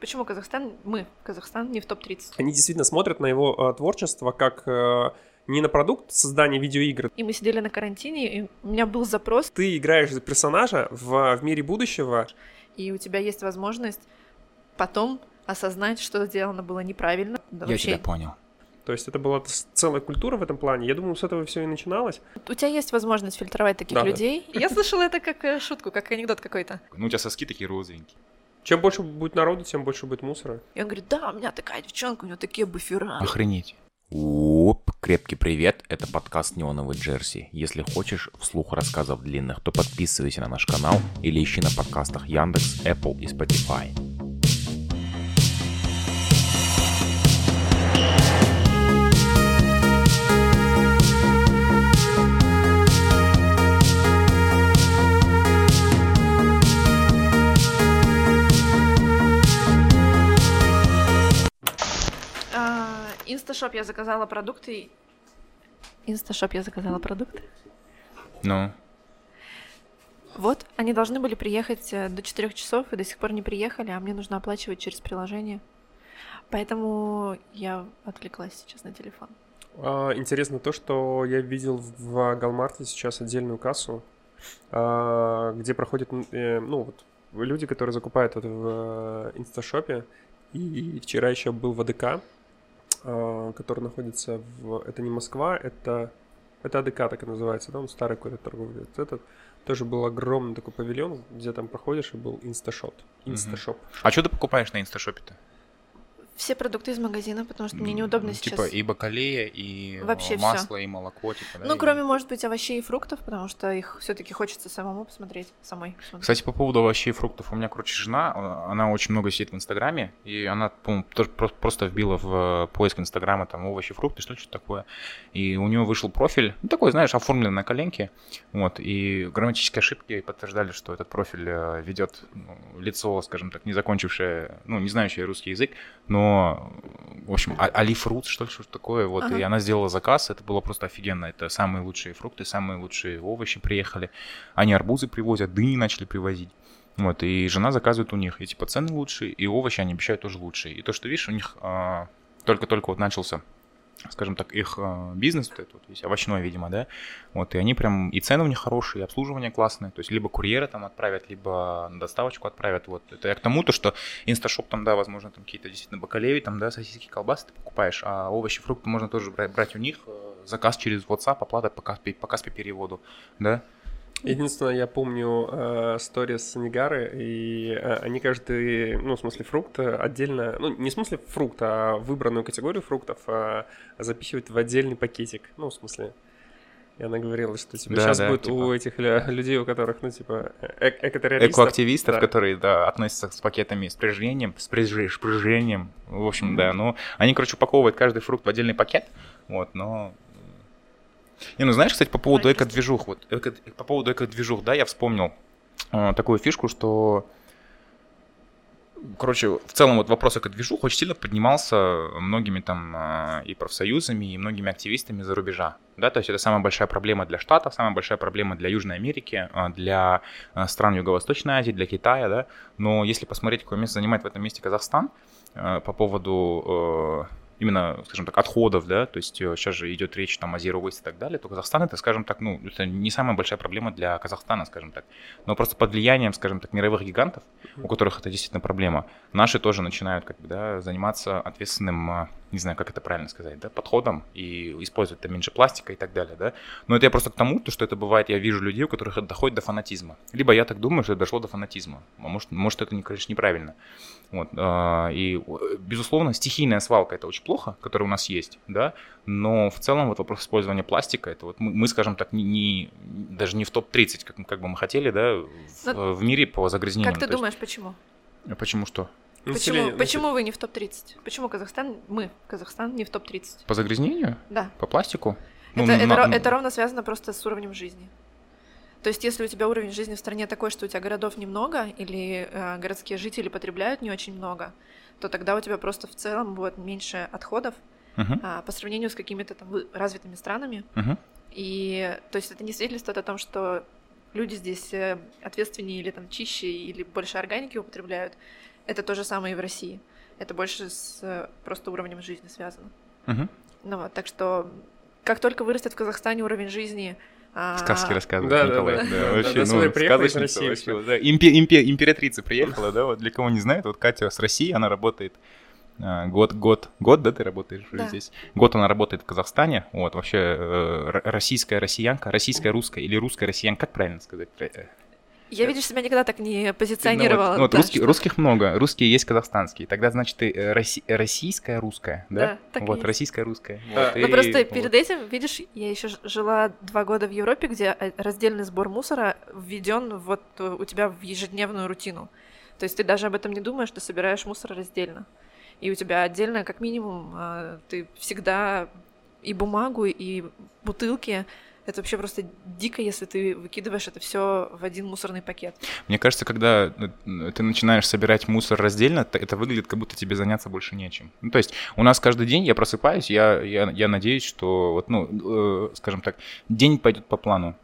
Почему Казахстан, мы, Казахстан, не в топ-30? Они действительно смотрят на его э, творчество как э, не на продукт создания видеоигр. И мы сидели на карантине, и у меня был запрос. Ты играешь за персонажа в, в мире будущего. И у тебя есть возможность потом осознать, что сделано было неправильно. Да, Я вообще... тебя понял. То есть это была целая культура в этом плане. Я думаю, с этого все и начиналось. У тебя есть возможность фильтровать таких да, людей. Да. Я слышала это как э, шутку, как анекдот какой-то. Ну, у тебя соски такие розовенькие. Чем больше будет народу, тем больше будет мусора. И он говорит, да, у меня такая девчонка, у нее такие буфера. Охренеть. Оп, крепкий привет, это подкаст Неоновый Джерси. Если хочешь вслух рассказов длинных, то подписывайся на наш канал или ищи на подкастах Яндекс, Apple и Spotify. InstaShop я заказала продукты. InstaShop я заказала продукты. Ну? Вот, они должны были приехать э, до 4 часов и до сих пор не приехали, а мне нужно оплачивать через приложение. Поэтому я отвлеклась сейчас на телефон. А, интересно то, что я видел в Галмарте сейчас отдельную кассу, а, где проходят, э, ну вот, люди, которые закупают это в э, InstaShop е. И вчера еще был в АДК, который находится в... Это не Москва, это... Это АДК так и называется, да, он старый какой-то торговый. Этот тоже был огромный такой павильон, где там проходишь, и был инсташот. Инсташоп. А что ты покупаешь на инсташопе-то? Все продукты из магазина, потому что мне неудобно типа сейчас. Типа и бакалея, и Вообще масло, всё. и молоко, типа. Да, ну, и... кроме, может быть, овощей и фруктов, потому что их все-таки хочется самому посмотреть, самой. Посмотреть. Кстати, по поводу овощей и фруктов, у меня, короче, жена, она очень много сидит в Инстаграме, и она, по-моему, тоже просто вбила в поиск Инстаграма там овощи, фрукты, что что такое. И у нее вышел профиль, ну, такой, знаешь, оформленный на коленке, вот, и грамматические ошибки подтверждали, что этот профиль э, ведет ну, лицо, скажем так, не закончившее, ну, не знающее русский язык, но в общем, а, Али Фрут, что ли, что такое, вот, ага. и она сделала заказ, это было просто офигенно, это самые лучшие фрукты, самые лучшие овощи приехали, они арбузы привозят, дыни начали привозить, вот, и жена заказывает у них, и типа цены лучшие, и овощи они обещают тоже лучшие, и то, что, видишь, у них а, только-только вот начался скажем так, их э, бизнес, вот этот вот овощной, видимо, да, вот, и они прям, и цены у них хорошие, и обслуживание классное, то есть либо курьера там отправят, либо на доставочку отправят, вот, это я к тому, то, что инсташоп там, да, возможно, там какие-то действительно бакалеи, там, да, сосиски, колбасы ты покупаешь, а овощи, фрукты можно тоже брать, брать у них, э, заказ через WhatsApp, оплата по Каспи, по Каспи переводу, да, Единственное, я помню э, сторис Нигары, и э, они каждый, ну, в смысле, фрукт отдельно, ну, не в смысле фрукт, а выбранную категорию фруктов э, запихивают в отдельный пакетик. Ну, в смысле, и она говорила, что типа, да, сейчас да, будет типа... у этих людей, у которых, ну, типа, э экотеррористов. Экоактивистов, да. которые, да, относятся с пакетами с прижжением, с прижжением, в общем, mm-hmm. да. Ну, они, короче, упаковывают каждый фрукт в отдельный пакет, вот, но не, ну знаешь, кстати, по поводу эко-движух, вот, эко, по поводу эко-движух, да, я вспомнил э, такую фишку, что, короче, в целом вот вопрос эко-движух очень сильно поднимался многими там э, и профсоюзами, и многими активистами за рубежа, да, то есть это самая большая проблема для Штатов, самая большая проблема для Южной Америки, э, для э, стран Юго-Восточной Азии, для Китая, да, но если посмотреть, какое место занимает в этом месте Казахстан, э, по поводу э, именно, скажем так, отходов, да, то есть сейчас э, же идет речь там о Zero Waste и так далее, то Казахстан это, скажем так, ну, это не самая большая проблема для Казахстана, скажем так, но просто под влиянием, скажем так, мировых гигантов, у которых это действительно проблема, наши тоже начинают, как бы, да, заниматься ответственным э, не знаю, как это правильно сказать, да, подходом и использовать там меньше пластика и так далее, да. Но это я просто к тому, то, что это бывает, я вижу людей, у которых это доходит до фанатизма. Либо я так думаю, что это дошло до фанатизма. А может, может это, конечно, неправильно. Вот. А, и, безусловно, стихийная свалка это очень плохо, которая у нас есть, да, но в целом вот вопрос использования пластика, это вот мы, мы скажем так, не, не, даже не в топ-30, как, как бы мы хотели, да, в, в мире по загрязнениям. Как ты думаешь, есть... почему? Почему что? Почему, почему вы не в топ-30? Почему Казахстан, мы, Казахстан, не в топ-30? По загрязнению? Да. По пластику? Это, ну, это, на... это ровно связано просто с уровнем жизни. То есть, если у тебя уровень жизни в стране такой, что у тебя городов немного, или э, городские жители потребляют не очень много, то тогда у тебя просто в целом будет меньше отходов uh-huh. а, по сравнению с какими-то там развитыми странами. Uh-huh. И то есть это не свидетельствует о том, что люди здесь э, ответственнее или там чище, или больше органики употребляют. Это то же самое и в России. Это больше с э, просто уровнем жизни связано. Мгм. Ну вот, так что как только вырастет в Казахстане уровень жизни... а, Сказки рассказывает Да, Николай. да. Да, Да, вообще, да, ну, смотри, приехала из сказочница России, вообще, всё. да. Импе- импе- Императрица приехала, да, вот для кого не знает, вот Катя с России, она работает а, год, год, год, да, ты работаешь Да. здесь? Год она работает в Казахстане, вот, вообще э, российская россиянка, российская русская или русская россиянка, как правильно сказать? Э, Я, видишь, себя никогда так не Ну, позиционировала. вот, ну, вот да, русских, что- русских много, русские есть казахстанские. Тогда, значит, ты э, росси- российская русская, да? Да, так вот, есть. российская русская. А, вот, Ну и просто вот. перед этим, видишь, я еще жила два года в Европе, где э, раздельный сбор мусора введен вот э, у тебя в ежедневную рутину. То есть ты даже об этом не думаешь, ты собираешь мусор раздельно. И у тебя отдельно, как минимум, э, ты всегда и бумагу, и бутылки. Это вообще просто дико, если ты выкидываешь это все в один мусорный пакет. Мне кажется, когда э, ты начинаешь собирать мусор раздельно, это выглядит, как будто тебе заняться больше нечем. Ну, то есть у нас каждый день я просыпаюсь, я, я, я надеюсь, что, вот, ну, э, скажем так, день пойдет по плану.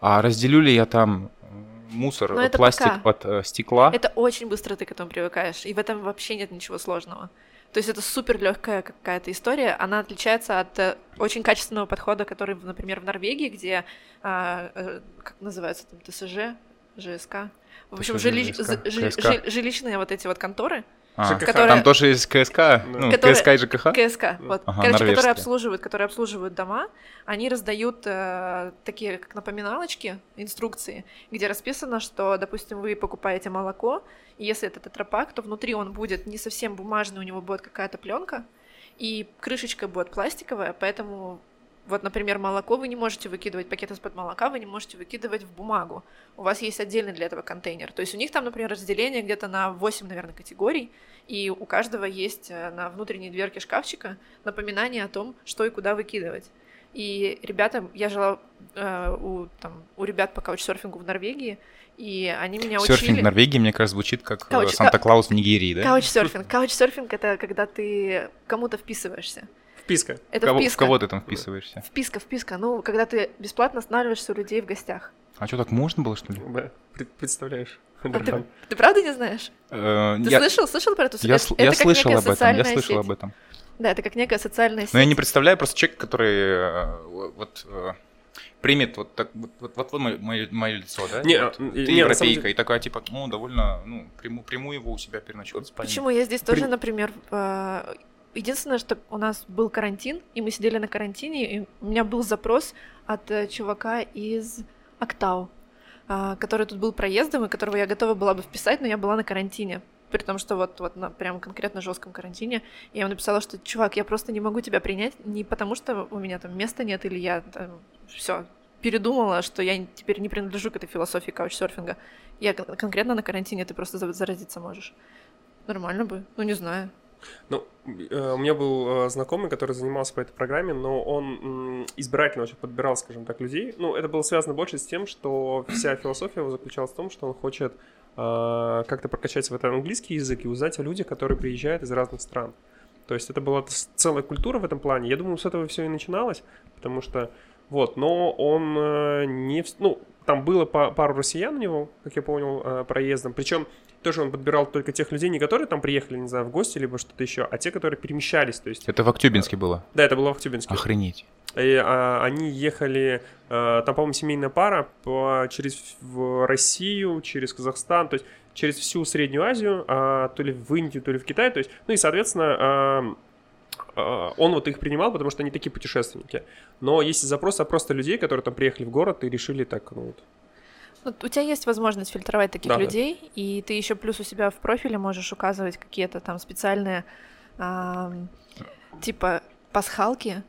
А разделю ли я там э, мусор, Но э, это пластик пока. от э, стекла? Это очень быстро ты к этому привыкаешь, и в этом вообще нет ничего сложного. То есть это супер легкая какая-то история. Она отличается от э, очень качественного подхода, который, например, в Норвегии, где а, э, как называется там ТСЖ, ЖСК. В общем, ТСЖ, жили- ЖСК, жилищные вот эти вот конторы, А, ЖКХ. которая- Там тоже есть КСК, ну, Которая- КСК и ЖКХ. КСК, вот, Ага, короче, которые обслуживают, которые обслуживают дома, они раздают э, такие как напоминалочки, инструкции, где расписано, что, допустим, вы покупаете молоко, и если это тетрапак, то внутри он будет не совсем бумажный, у него будет какая-то пленка, и крышечка будет пластиковая, поэтому вот, например, молоко вы не можете выкидывать, пакет из-под молока вы не можете выкидывать в бумагу. У вас есть отдельный для этого контейнер. То есть у них там, например, разделение где-то на 8, наверное, категорий, и у каждого есть э, на внутренней дверке шкафчика напоминание о том, что и куда выкидывать. И ребята, я жила э, у, там, у ребят по каучсерфингу в Норвегии, и они меня Серфинг учили... в Норвегии, мне кажется, звучит как э, Кауч- Санта-Клаус в Нигерии, да? Каучсерфинг. Каучсерфинг — это когда ты кому-то вписываешься. Вписка. Это в, кого, в вписка. кого ты там вписываешься? Вписка, вписка. Ну, когда ты бесплатно останавливаешься у людей в гостях. А что, так можно было, что ли? Да, представляешь? А ты, ты правда не знаешь? Э, Ты я слышал? Слышал про эту я, это- это я как слышал некая об этом, я социальная слышал сеть. об этом. Да, это как некая социальная сеть. Но я не представляю просто человек, который э, вот э, примет вот так вот, вот, вот, вот мое, мое- лицо, да? Не, Вот ты не, самом европейка, деле- и такая типа, ну довольно, ну приму, приму его у себя переночевать в. Почему я здесь тоже, При- например, э, единственное, что у нас был карантин, и мы сидели на карантине, и у меня был запрос от э, чувака из Актау, а, который тут был проездом, и которого я готова была бы вписать, но я была на карантине. При том, что вот, вот на прям конкретно жестком карантине. Я ему написала, что, чувак, я просто не могу тебя принять, не потому что у меня там места нет, или я все передумала, что я теперь не принадлежу к этой философии каучсерфинга. Я кон- конкретно на карантине, ты просто за- заразиться можешь. Нормально бы. Ну, не знаю. Ну, э, у меня был э, знакомый, который занимался по этой программе, но он избирательно очень подбирал, скажем так, людей. Ну, это было связано больше с тем, что вся философия его заключалась в том, что он хочет э, как-то прокачать свой английский язык и узнать о людях, которые приезжают из разных стран. То есть это была целая культура в этом плане. Я думаю, с этого все и начиналось, потому что вот, но он не... Ну, там было па- пару россиян у него, как я понял, проездом. Причем тоже он подбирал только тех людей, не которые там приехали, не знаю, в гости, либо что-то еще, а те, которые перемещались. То есть, Это в Актюбинске было. да, это было в Актюбинске. Охренеть. И, а, они ехали, а, там, по-моему, семейная пара по, через в Россию, через Казахстан, то есть через всю Среднюю Азию, а, то ли в Индию, то ли в Китай, то есть, ну и, соответственно, а, а, он вот их принимал, потому что они такие путешественники. Но есть запрос а просто людей, которые там приехали в город и решили так, ну, вот, У тебя есть возможность фильтровать таких Да, да. людей, и ты еще плюс у себя в профиле можешь указывать какие-то там специальные ам, типа пасхалки.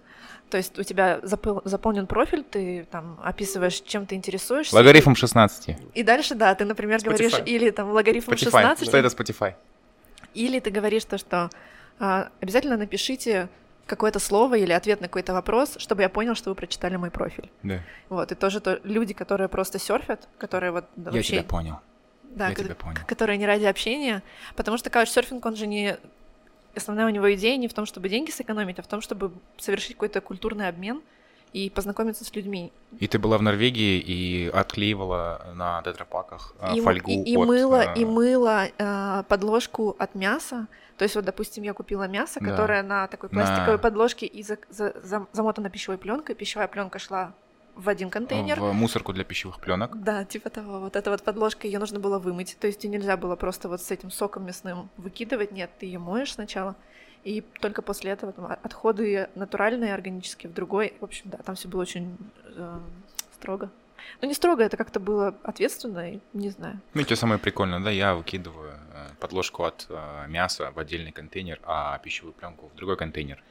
То есть у тебя запыл- заполнен профиль, ты там описываешь, чем ты интересуешься. Логарифм 16. И дальше, да, ты, например, Spotify. говоришь или там логарифм Spotify. 16, Что это Spotify? или ты говоришь то, что а, обязательно напишите какое-то слово или ответ на какой-то вопрос, чтобы я понял, что вы прочитали мой профиль. Да. Вот, и тоже то, люди, которые просто серфят, которые вот Я вообще... тебя понял. Да, Я ко- тебя понял. которые не ради общения, потому что каучсерфинг, он же не... Основная у него идея не в том, чтобы деньги сэкономить, а в том, чтобы совершить какой-то культурный обмен и познакомиться с людьми. И ты была в Норвегии и отклеивала на тетрапаках э, и, фольгу и, и от, мыла, э, и мыла э, подложку от мяса. То есть вот, допустим, я купила мясо, Да. которое на такой На- пластиковой подложке и за- за- зам- замотано пищевой пленкой. Пищевая пленка шла в один контейнер. в мусорку для пищевых пленок. Да, типа того. Вот эта вот подложка, ее нужно было вымыть. То есть ее нельзя было просто вот с этим соком мясным выкидывать. Нет, ты ее моешь сначала. И только после этого там, отходы натуральные, органические в другой. В общем, да, там все было очень э, строго. Ну, не строго, это как-то было ответственно, и не знаю. Ну, и что самое прикольное, да, я выкидываю э, подложку от э, мяса в отдельный контейнер, а пищевую пленку в другой контейнер.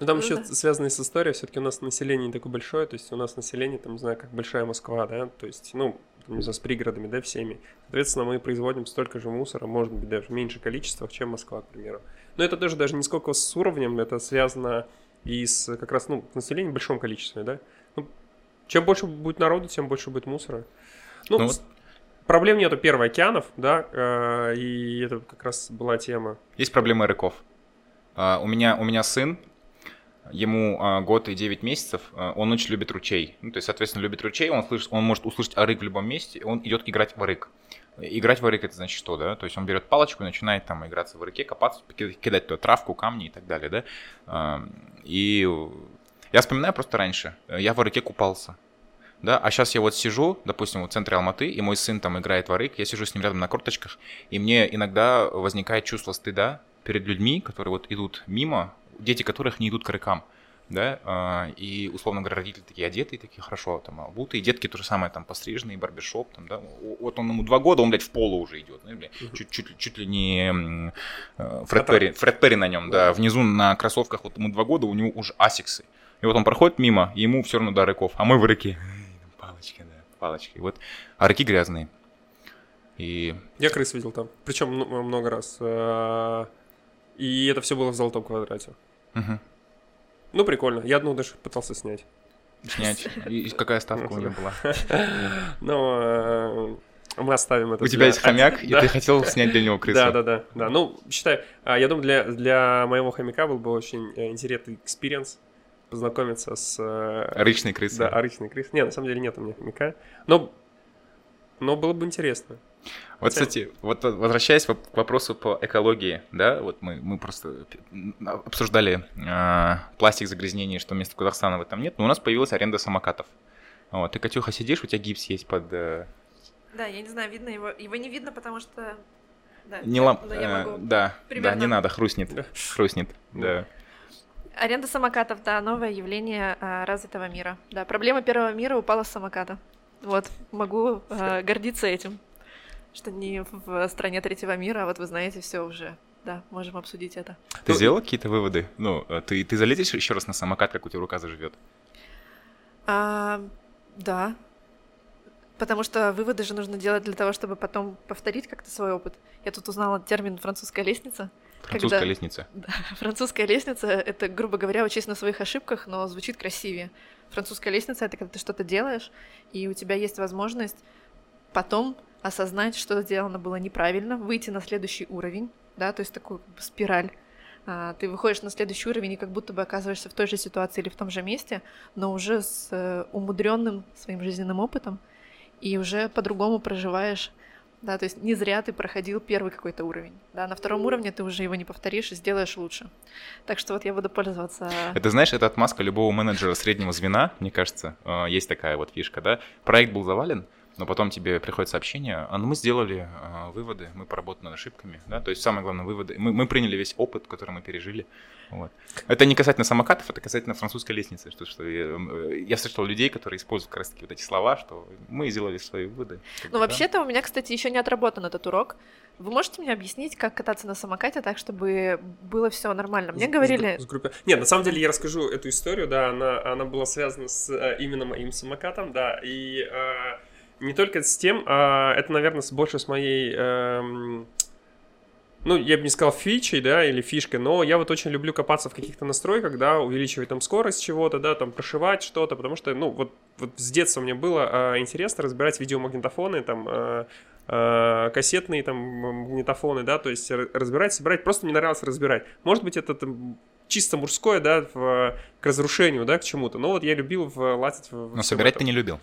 Ну там Ну еще да. связано с историей, все-таки у нас население не такое большое, то есть у нас население, там, не знаю, как большая Москва, да, то есть, ну, там, не знаю, с пригородами, да, всеми. Соответственно, мы производим столько же мусора, может быть, даже в меньших количествах, чем Москва, к примеру. Но это даже, даже не сколько с уровнем, это связано и с как раз, ну, населением в большом количестве, да. Ну, чем больше будет народу, тем больше будет мусора. Ну, Ну с- проблем нету, первый, океанов, да, э, и это как раз была тема. Есть проблема рыков. А, у, меня, у меня сын, ему а, год и 9 месяцев, а, он очень любит ручей. Ну, то есть, соответственно, любит ручей, он, слышит, он может услышать арык в любом месте, и он идет играть в арык. Играть в арык это значит что, да? То есть он берет палочку и начинает там играться в арыке, копаться, ки- кидать туда травку, камни и так далее, да? А, И я вспоминаю просто раньше, я в арыке купался. Да, а сейчас я вот сижу, допустим, в центре Алматы, и мой сын там играет в арык, я сижу с ним рядом на корточках, и мне иногда возникает чувство стыда перед людьми, которые вот идут мимо, дети которых не идут к рыкам, да, а, и, условно говоря, родители такие одетые, такие хорошо там обутые, детки то же самое, там, постриженные, барбершоп, там, да, вот он ему два года, он, блядь, в поло уже идет, ну, блядь, чуть, чуть, ли- чуть ли не э, Фред. Перри, Фред Перри на нем, да, внизу на кроссовках, вот ему два года, у него уже асиксы, и вот он проходит мимо, и ему все равно до рыков, а мы в рыке, палочки, да, палочки, вот, а рыки грязные, и Я крыс видел там, причем много раз. Э, И это все было в золотом квадрате. мгм, Ну, прикольно. Я одну даже пытался снять. снять, и какая ставка у него была? Но э, мы оставим это. У тебя есть хомяк, и ты хотел снять для него крысу. Да, да, да, да. Ну, считай, а, я думаю, для, для моего хомяка был бы очень э, интересный experience познакомиться с... э, Речной крысы. Да, речной крысой. Не, на самом деле нет у меня хомяка. Но, но было бы интересно. Вот, кстати, вот возвращаясь к вопросу по экологии, да, вот мы, мы просто м, обсуждали э, пластик загрязнений, что вместо Казахстана в этом нет, но у нас появилась аренда самокатов. Вот, ты, Катюха, сидишь, у тебя гипс есть под... э, Да, я не знаю, видно его. Его не видно, потому что... Да, не я э, могу. да, да, примерно. не надо, хрустнет, Да. хрустнет, да. Аренда самокатов, да, новое явление а, развитого мира. Да, проблема первого мира упала с самоката. Вот, могу а, гордиться этим, что не в стране третьего мира, а вот вы знаете, все уже. Да, можем обсудить это. Ты Ну, сделал какие-то выводы? Ну, э, ты, ты залезешь еще раз на самокат, как у тебя рука заживет? А, да. Потому что выводы же нужно делать для того, чтобы потом повторить как-то свой опыт. Я тут узнала термин французская лестница. Французская Когда- лестница. Французская лестница это, грубо говоря, учесть на своих ошибках, но звучит красивее. Французская лестница это когда ты что-то делаешь, и у тебя есть возможность потом осознать, что сделано было неправильно, выйти на следующий уровень, да, то есть такую как бы спираль. А, Ты выходишь на следующий уровень и как будто бы оказываешься в той же ситуации или в том же месте, но уже с умудренным своим жизненным опытом и уже по-другому проживаешь да, то есть не зря ты проходил первый какой-то уровень. Да, на втором уровне ты уже его не повторишь и сделаешь лучше. Так что вот я буду пользоваться. Это, знаешь, это отмазка любого менеджера среднего звена, мне кажется. Э, Есть такая вот фишка, да? Проект был завален, но потом тебе приходит сообщение, а ну мы сделали э, выводы, мы поработали над ошибками, да, то есть самое главное выводы, мы, мы приняли весь опыт, который мы пережили, вот. Это не касательно самокатов, это касательно французской лестницы, что, что я, э, я встречал людей, которые используют как раз таки вот эти слова, что мы сделали свои выводы. Ну, да. вообще-то у меня, кстати, еще не отработан этот урок. Вы можете мне объяснить, как кататься на самокате так, чтобы было все нормально? Мне С- говорили, с группе- Нет, на самом деле я расскажу эту историю, да, она, она была связана с э, именно моим самокатом, да, и э, не только с тем, а это, наверное, больше с моей, эм, ну, я бы не сказал фичей, да, или фишкой, но я вот очень люблю копаться в каких-то настройках, да, увеличивать там скорость чего-то, да, там прошивать что-то, потому что, ну, вот, вот с детства мне было э, интересно разбирать видеомагнитофоны, там, э, кассетные там магнитофоны, да, то есть разбирать, собирать, просто мне нравилось разбирать. Может быть, это там, чисто мужское, да, в, к разрушению, да, к чему-то. Но вот я любил в, лазить в... Но собирать ты не любил.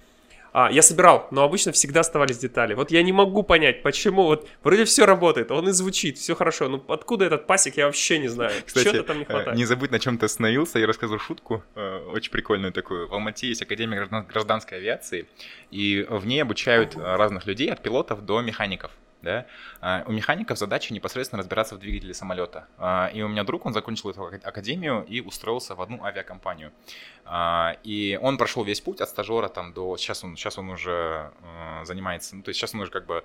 А, я собирал, но обычно всегда оставались детали. Вот я не могу понять, почему. Вот вроде все работает, он и звучит, все хорошо. Ну откуда этот пасик, я вообще не знаю. Кстати, Чего-то там не хватает. не забудь, на чем ты остановился. Я рассказывал шутку, э, очень прикольную такую. В Алмате есть Академия граждан- гражданской авиации, и в ней обучают э, разных людей, от пилотов до механиков. Да? А, У механиков задача непосредственно разбираться в двигателе самолета. А, И у меня друг, он закончил эту ак- академию и устроился в одну авиакомпанию. А, И он прошел весь путь от стажера там до... Сейчас он, сейчас он уже занимается... Ну, то есть сейчас он уже как бы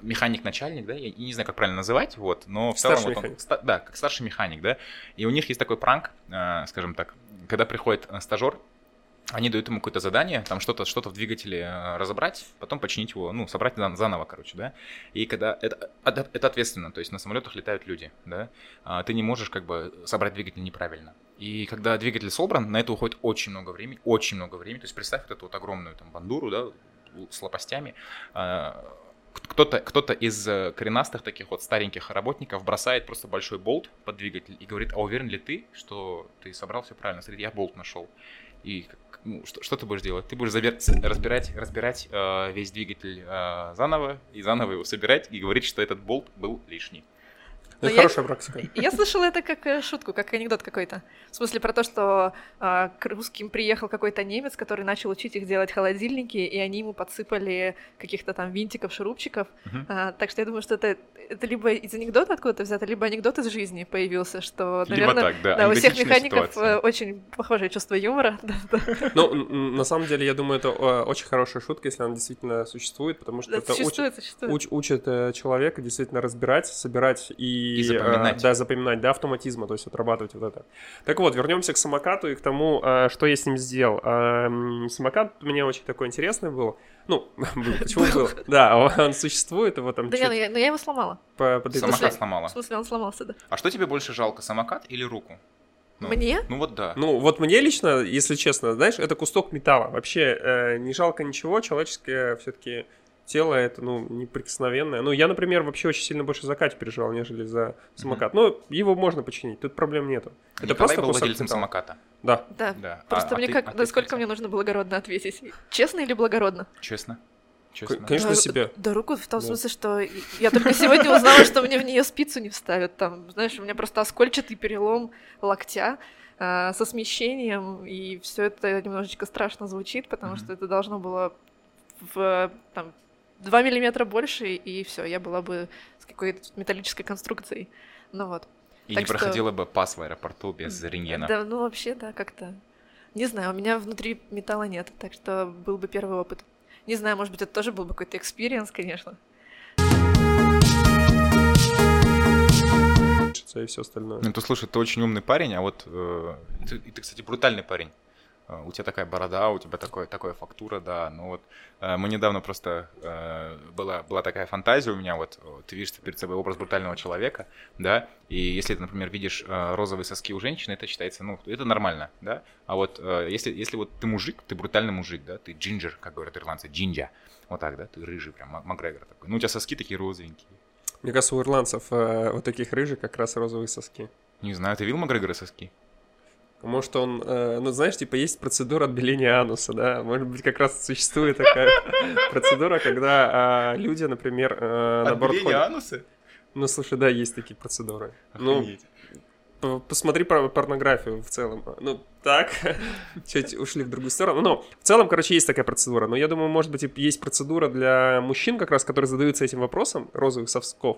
механик-начальник, да? Я не знаю, как правильно называть, вот, но в целом... Старший вот он- ста- да, как старший механик, да? И у них есть такой пранк, скажем так, когда приходит стажер, они дают ему какое-то задание, там что-то что в двигателе э, разобрать, потом починить его, ну, собрать зан- заново, короче, да. И когда это, это, это ответственно, то есть на самолетах летают люди, да, а ты не можешь как бы собрать двигатель неправильно. И когда двигатель собран, на это уходит очень много времени, очень много времени. То есть представь вот эту вот огромную там бандуру, да, с лопастями. А, Кто-то, кто-то из э, коренастых таких вот стареньких работников бросает просто большой болт под двигатель и говорит, а уверен ли ты, что ты собрал все правильно? Смотри, я болт нашел. И ну, что, что ты будешь делать? Ты будешь забер- разбирать, разбирать э, весь двигатель э, заново и заново его собирать и говорить, что этот болт был лишний. Ну, Но Это я- хорошая практика. Я слышала это как э, шутку, как анекдот какой-то. В смысле про то, что а, к русским приехал какой-то немец, который начал учить их делать холодильники, и они ему подсыпали каких-то там винтиков, шурупчиков. Мгм. А, так что я думаю, что это, это либо из анекдота откуда-то взято, либо анекдот из жизни появился, что, Либо наверное, так, да, да, у всех механиков ситуация. э, очень похожее чувство юмора. Ну, на самом деле, я думаю, это э, очень хорошая шутка, если она действительно существует, потому что Да, это учит, Существует, существует. уч- учит э, человека действительно разбирать, собирать и, И запоминать. э, да, запоминать, до автоматизма, то есть отрабатывать вот это. Так вот, вернемся к самокату и к тому, э, что я с ним сделал. М, Самокат у меня очень такой интересный был. Ну, был, почему был? Да, он существует, его там Да не, ну чуть я, ну я его сломала. Самокат сломала. В смысле, он сломался, да. А что тебе больше жалко, самокат или руку? Ну, Мне? Ну вот да. Ну, вот мне лично, если честно, знаешь, это кусок металла. Вообще э, не жалко ничего, человеческое все-таки тело это, ну, неприкосновенное. Ну, я, например, вообще очень сильно больше за Катю переживал, нежели за самокат. Но его можно починить, тут проблем нету. Это Николай просто был владельцем металла. самоката. Да. Да. Да. Просто А- а мне ты- как, а ты насколько сколько? мне нужно благородно ответить. Честно или благородно? Честно. Честно. Конечно, Да, себе. Да, руку в том Да. смысле, что я только сегодня узнала, что мне в нее спицу не вставят. Там, знаешь, у меня просто оскольчатый перелом локтя а, со смещением, и все это немножечко страшно звучит, потому Мгм. что это должно было в там 2 миллиметра больше, и все, я была бы с какой-то металлической конструкцией. Ну вот. И так не что- проходила бы пас в аэропорту без рентгена. Да, ну вообще, да, как-то. Не знаю, у меня внутри металла нет, так что был бы первый опыт. Не знаю, может быть, это тоже был бы какой-то experience, конечно. И все остальное. Ну, ты слушай, ты очень умный парень, а вот э, ты, ты, кстати, брутальный парень. Э, У тебя такая борода, у тебя такое, такая фактура, да. Ну вот э, мы недавно просто э, была, была такая фантазия у меня, вот э, ты видишь перед собой образ брутального человека, да, и если ты, например, видишь розовые соски у женщины, это считается, ну, это нормально, да. А вот если, если вот ты мужик, ты брутальный мужик, да, ты джинджер, как говорят ирландцы, джинджа, вот так, да, ты рыжий прям, Мак- Макгрегор такой. Ну, у тебя соски такие розовенькие. Мне кажется, у ирландцев э, вот таких рыжих как раз розовые соски. Не знаю, ты видел Макгрегора соски? Может, он, э, ну, знаешь, типа, есть процедура отбеления ануса, да? Может быть, как раз существует такая процедура, когда а, люди, например, э, наоборот, ходят- ануса? Ну, слушай, да, есть такие процедуры. Ну, Охренеть. п- посмотри про порнографию в целом. Ну, так, чуть ушли в другую сторону. Но в целом, короче, есть такая процедура. Но я думаю, может быть, и есть процедура для мужчин, как раз, которые задаются этим вопросом, розовых сосков.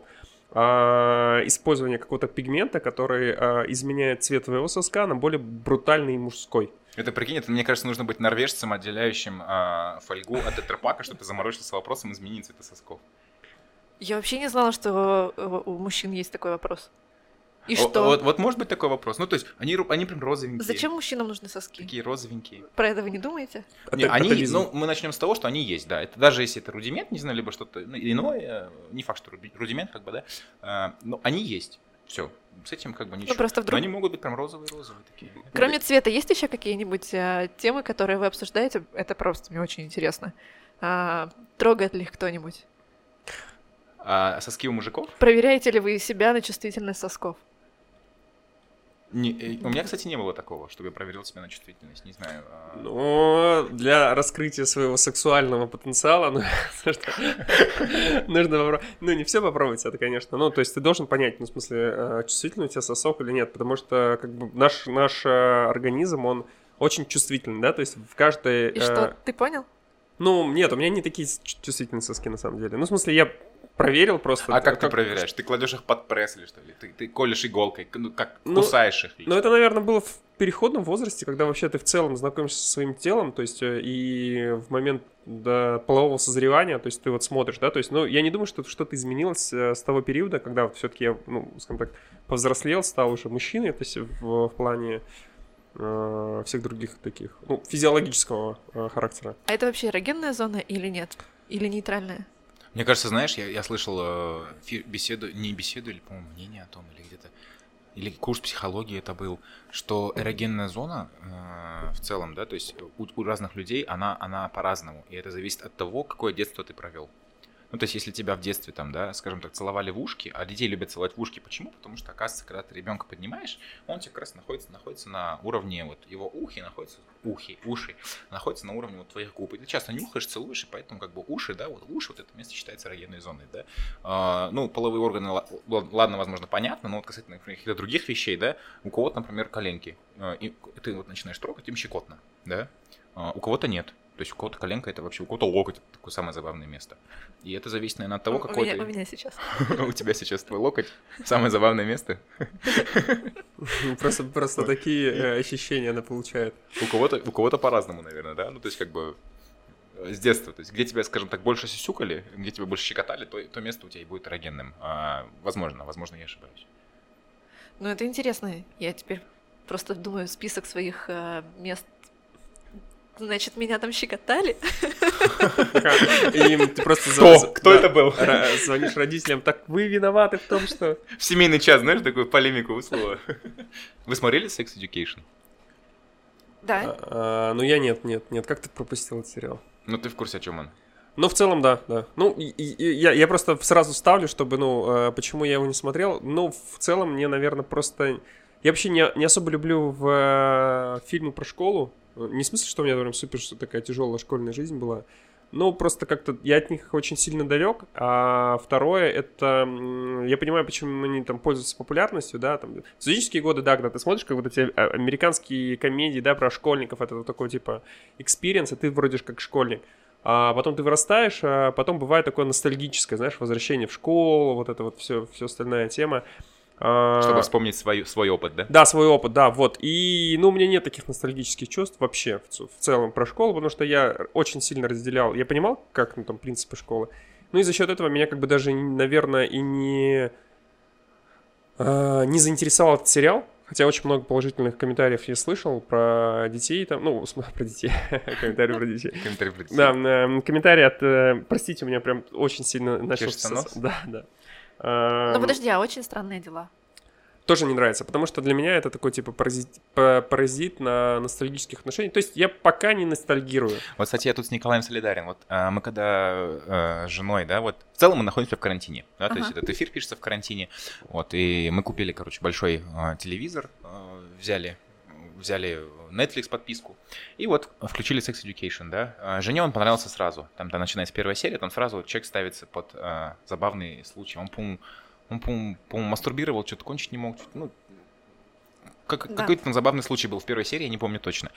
А, использование какого-то пигмента, который а, изменяет цвет твоего соска на более брутальный и мужской. Это прикинь, это, мне кажется, нужно быть норвежцем, отделяющим а, фольгу от тетрапака, чтобы ты заморочился вопросом изменить цвета сосков. Я вообще не знала, что э, у мужчин есть такой вопрос. И О- что? Вот, вот может быть такой вопрос. Ну, то есть, они, они прям розовенькие. Зачем мужчинам нужны соски? Такие розовенькие. Про это вы не думаете? Не, Это- они, атовизм. ну, мы начнем с того, что они есть, да. Это даже если это рудимент, не знаю, либо что-то ну, иное, э, не факт, что рудимент, как бы, да. э, Но они есть. Все. С этим как бы ничего. просто Но вдруг- они могут быть прям розовые-розовые такие. Кроме цвета, есть еще какие-нибудь э, темы, которые вы обсуждаете? Это просто мне очень интересно. А, трогает ли их кто-нибудь? А соски у мужиков? Проверяете ли вы себя на чувствительность сосков? Не, э, у меня, кстати, не было такого, чтобы я проверил себя на чувствительность, не знаю. а, Ну, для раскрытия своего сексуального потенциала ну, нужно попробовать. Ну, не все попробовать это, конечно. Ну, то есть ты должен понять, ну, в смысле, э, чувствительный у тебя сосок или нет, потому что как бы наш, наш э, организм, он очень чувствительный, да, то есть в каждой... И что, ты понял? Ну, нет, у меня не такие чувствительные соски, на самом деле. Ну, в смысле, я проверил просто. А как ты проверяешь? Ты кладешь их под пресс или что ли? Ты, ты колешь иголкой, ну, как Ну, кусаешь их? Ну, это, наверное, было в переходном возрасте, когда вообще ты в целом знакомишься со своим телом, то есть э, и в момент до полового созревания, то есть ты вот смотришь, да, то есть, ну, я не думаю, что что-то изменилось э, с того периода, когда все-таки я, ну, скажем так, повзрослел, стал уже мужчиной, то есть в, в плане э, всех других таких, ну, физиологического э, характера. А это вообще эрогенная зона или нет? Или нейтральная? Мне кажется, знаешь, я, я слышал э, беседу, не беседу, или, по-моему, мнение о том, или где-то, или курс психологии это был, что эрогенная зона э, в целом, да, то есть у, у разных людей она, она по-разному, и это зависит от того, какое детство ты провел. Ну, то есть, если тебя в детстве, там, да, скажем так, целовали в ушки, а детей любят целовать в ушки, почему? Потому что, оказывается, когда ты ребенка поднимаешь, он тебе как раз находится, находится на уровне, вот, его ухи находятся, ухи, уши, находятся на уровне вот твоих губ. И ты часто нюхаешь, целуешь, и поэтому, как бы, уши, да, вот уши, вот это место считается эрогенной зоной, да. А, ну, половые органы, ла- ладно, возможно, понятно, но вот касательно каких-то других вещей, да, у кого-то, например, коленки, а, и ты вот начинаешь трогать, им щекотно, да, а, у кого-то нет. То есть у кого-то коленка это вообще, у кого-то локоть это такое самое забавное место. И это зависит, наверное, от того, У- какой у, меня, ты... у меня сейчас. У тебя сейчас твой локоть. Самое забавное место. Просто, просто такие э, ощущения она получает. У кого-то, у кого-то по-разному, наверное, да? Ну, то есть, как бы э, с детства. То есть, где тебя, скажем так, больше сюсюкали, где тебя больше щекотали, то, то место у тебя и будет эрогенным. А, возможно, возможно, я ошибаюсь. Ну, это интересно. Я теперь просто думаю список своих э, мест. Значит, меня там щекотали. И ты просто Кто? Кто это был? звонишь родителям, так вы виноваты в том, что... В семейный час, знаешь, такую полемику выслала. Вы смотрели Sex Education? Да. А, ну я нет, нет, нет, как ты пропустил этот сериал? Ну, ты в курсе, о чем он? Ну, в целом, да, да. Ну, и- и- я, я просто сразу ставлю, чтобы, ну, э, почему я его не смотрел. Ну, в целом, мне, наверное, просто... Я вообще не, не особо люблю в э, фильмы про школу. Не в смысле, что у меня прям супер что такая тяжелая школьная жизнь была. Ну, просто как-то я от них очень сильно далек. А второе, это... Я понимаю, почему они там пользуются популярностью, да, там... Студенческие годы, да, когда ты смотришь, как вот эти а, американские комедии, да, про школьников, это вот такой, типа, experience, и ты вроде как школьник. А потом ты вырастаешь, а потом бывает такое ностальгическое, знаешь, возвращение в школу, вот это вот все, все остальная тема. А, Чтобы вспомнить свой, свой опыт, да? да, свой опыт, да, вот. И, ну, у меня нет таких ностальгических чувств вообще в, в целом про школу, потому что я очень сильно разделял. Я понимал, как, ну, там, принципы школы. Ну, и за счет этого меня, как бы, даже, наверное, и не... а, не заинтересовал этот сериал. Хотя очень много положительных комментариев я слышал про детей, там, ну, про детей, комментарии про детей. Комментарий про детей. Да, э, комментарий от, э, простите, у меня прям очень сильно начал... Чешется нос? Да, да. А, Ну, подожди, а очень странные дела. тоже не нравится, потому что для меня это такой типа паразит, па- паразит на ностальгических отношениях. То есть я пока не ностальгирую. Вот, кстати, я тут с Николаем солидарен. Вот а, мы когда э, с женой, да, вот в целом мы находимся в карантине, да, то есть этот эфир пишется в карантине, вот, и мы купили, короче, большой э, телевизор, э, взяли взяли Netflix подписку, и вот включили Sex Education, да. А, Жене он понравился сразу. Там, там начинается первая серия, там сразу человек ставится под э, забавный случай. Он, по-моему, он, по-моему, мастурбировал, что-то кончить не мог, ну, как, Да. какой-то там забавный случай был в первой серии, я не помню точно.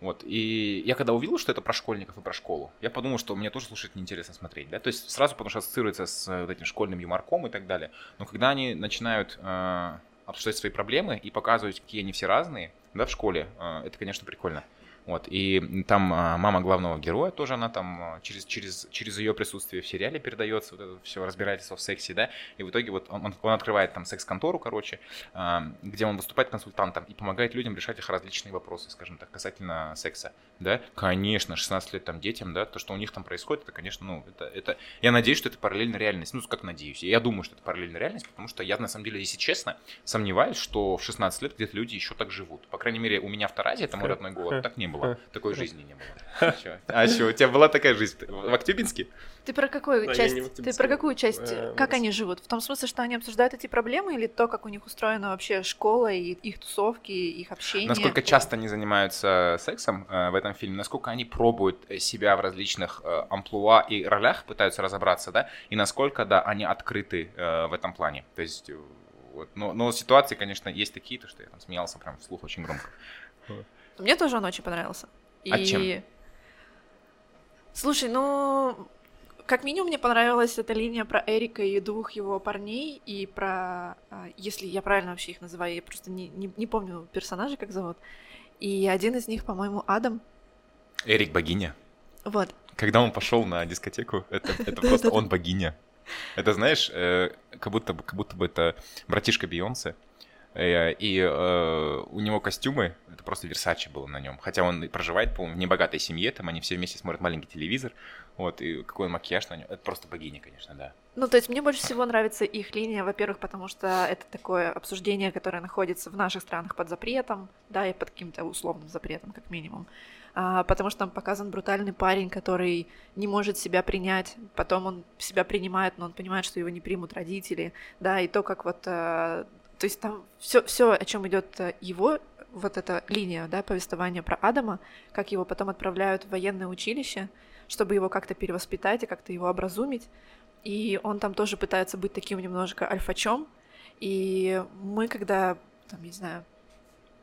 Вот, и я когда увидел, что это про школьников и про школу, я подумал, что мне тоже слушать неинтересно смотреть, да, то есть сразу потому что ассоциируется с э, вот этим школьным юморком и так далее. Но когда они начинают э, обсуждать свои проблемы и показывать, какие они все разные, да, в школе, э, это, конечно, прикольно. Вот, и там а, мама главного героя тоже, она там а, через, через, через ее присутствие в сериале передается, вот это все разбирательство в сексе, да, и в итоге вот он, он- открывает там секс-контору, короче, а, где он выступает консультантом и помогает людям решать их различные вопросы, скажем так, касательно секса, да. Конечно, 16 лет там детям, да, то, что у них там происходит, это, конечно, ну, это, это, я надеюсь, что это параллельная реальность, ну, как надеюсь, я думаю, что это параллельная реальность, потому что я, на самом деле, если честно, сомневаюсь, что в 16 лет где-то люди еще так живут. По крайней мере, у меня в Таразе, это мой родной город, так не было. Такой жизни не было. А что, у тебя была такая жизнь в Актюбинске? Ты про какую Да, часть? Ты про какую часть? э, как они живут? В том смысле, что они обсуждают эти проблемы или то, как у них устроена вообще школа и их тусовки, их общение? Насколько часто они занимаются сексом э, в этом фильме, насколько они пробуют э, себя в различных э, амплуа и ролях, пытаются разобраться, да, и насколько, да, они открыты э, в этом плане. То есть, вот, но, но ситуации, конечно, есть такие, то, что я там смеялся прям вслух очень громко. Мне тоже он очень понравился. А И... чем? Слушай, ну, как минимум мне понравилась эта линия про Эрика и двух его парней, и про, а, если я правильно вообще их называю, я просто не, не, не помню персонажей, как зовут. И один из них, по-моему, Адам. Эрик богиня. Вот. Когда он пошел на дискотеку, это, это просто он богиня. Это, знаешь, э, как, будто, бы- как будто бы это братишка Бейонсе. Э, И э, у него костюмы, это просто Версачи было на нем. Хотя он проживает, по-моему, в небогатой семье, там они все вместе смотрят маленький телевизор. Вот, и какой макияж на нем. Это просто богиня, конечно, да. Ну, то есть мне больше всего нравится их линия, во-первых, потому что это такое обсуждение, которое находится в наших странах под запретом, да, и под каким-то условным запретом, как минимум. А, потому что там показан брутальный парень, который не может себя принять, потом он себя принимает, но он понимает, что его не примут родители, да, и то, как вот, э, то есть там все, все, о чем идет его вот эта линия, да, повествования про Адама, как его потом отправляют в военное училище, чтобы его как-то перевоспитать и как-то его образумить. И он там тоже пытается быть таким немножко альфачом. И мы, когда, там, не знаю,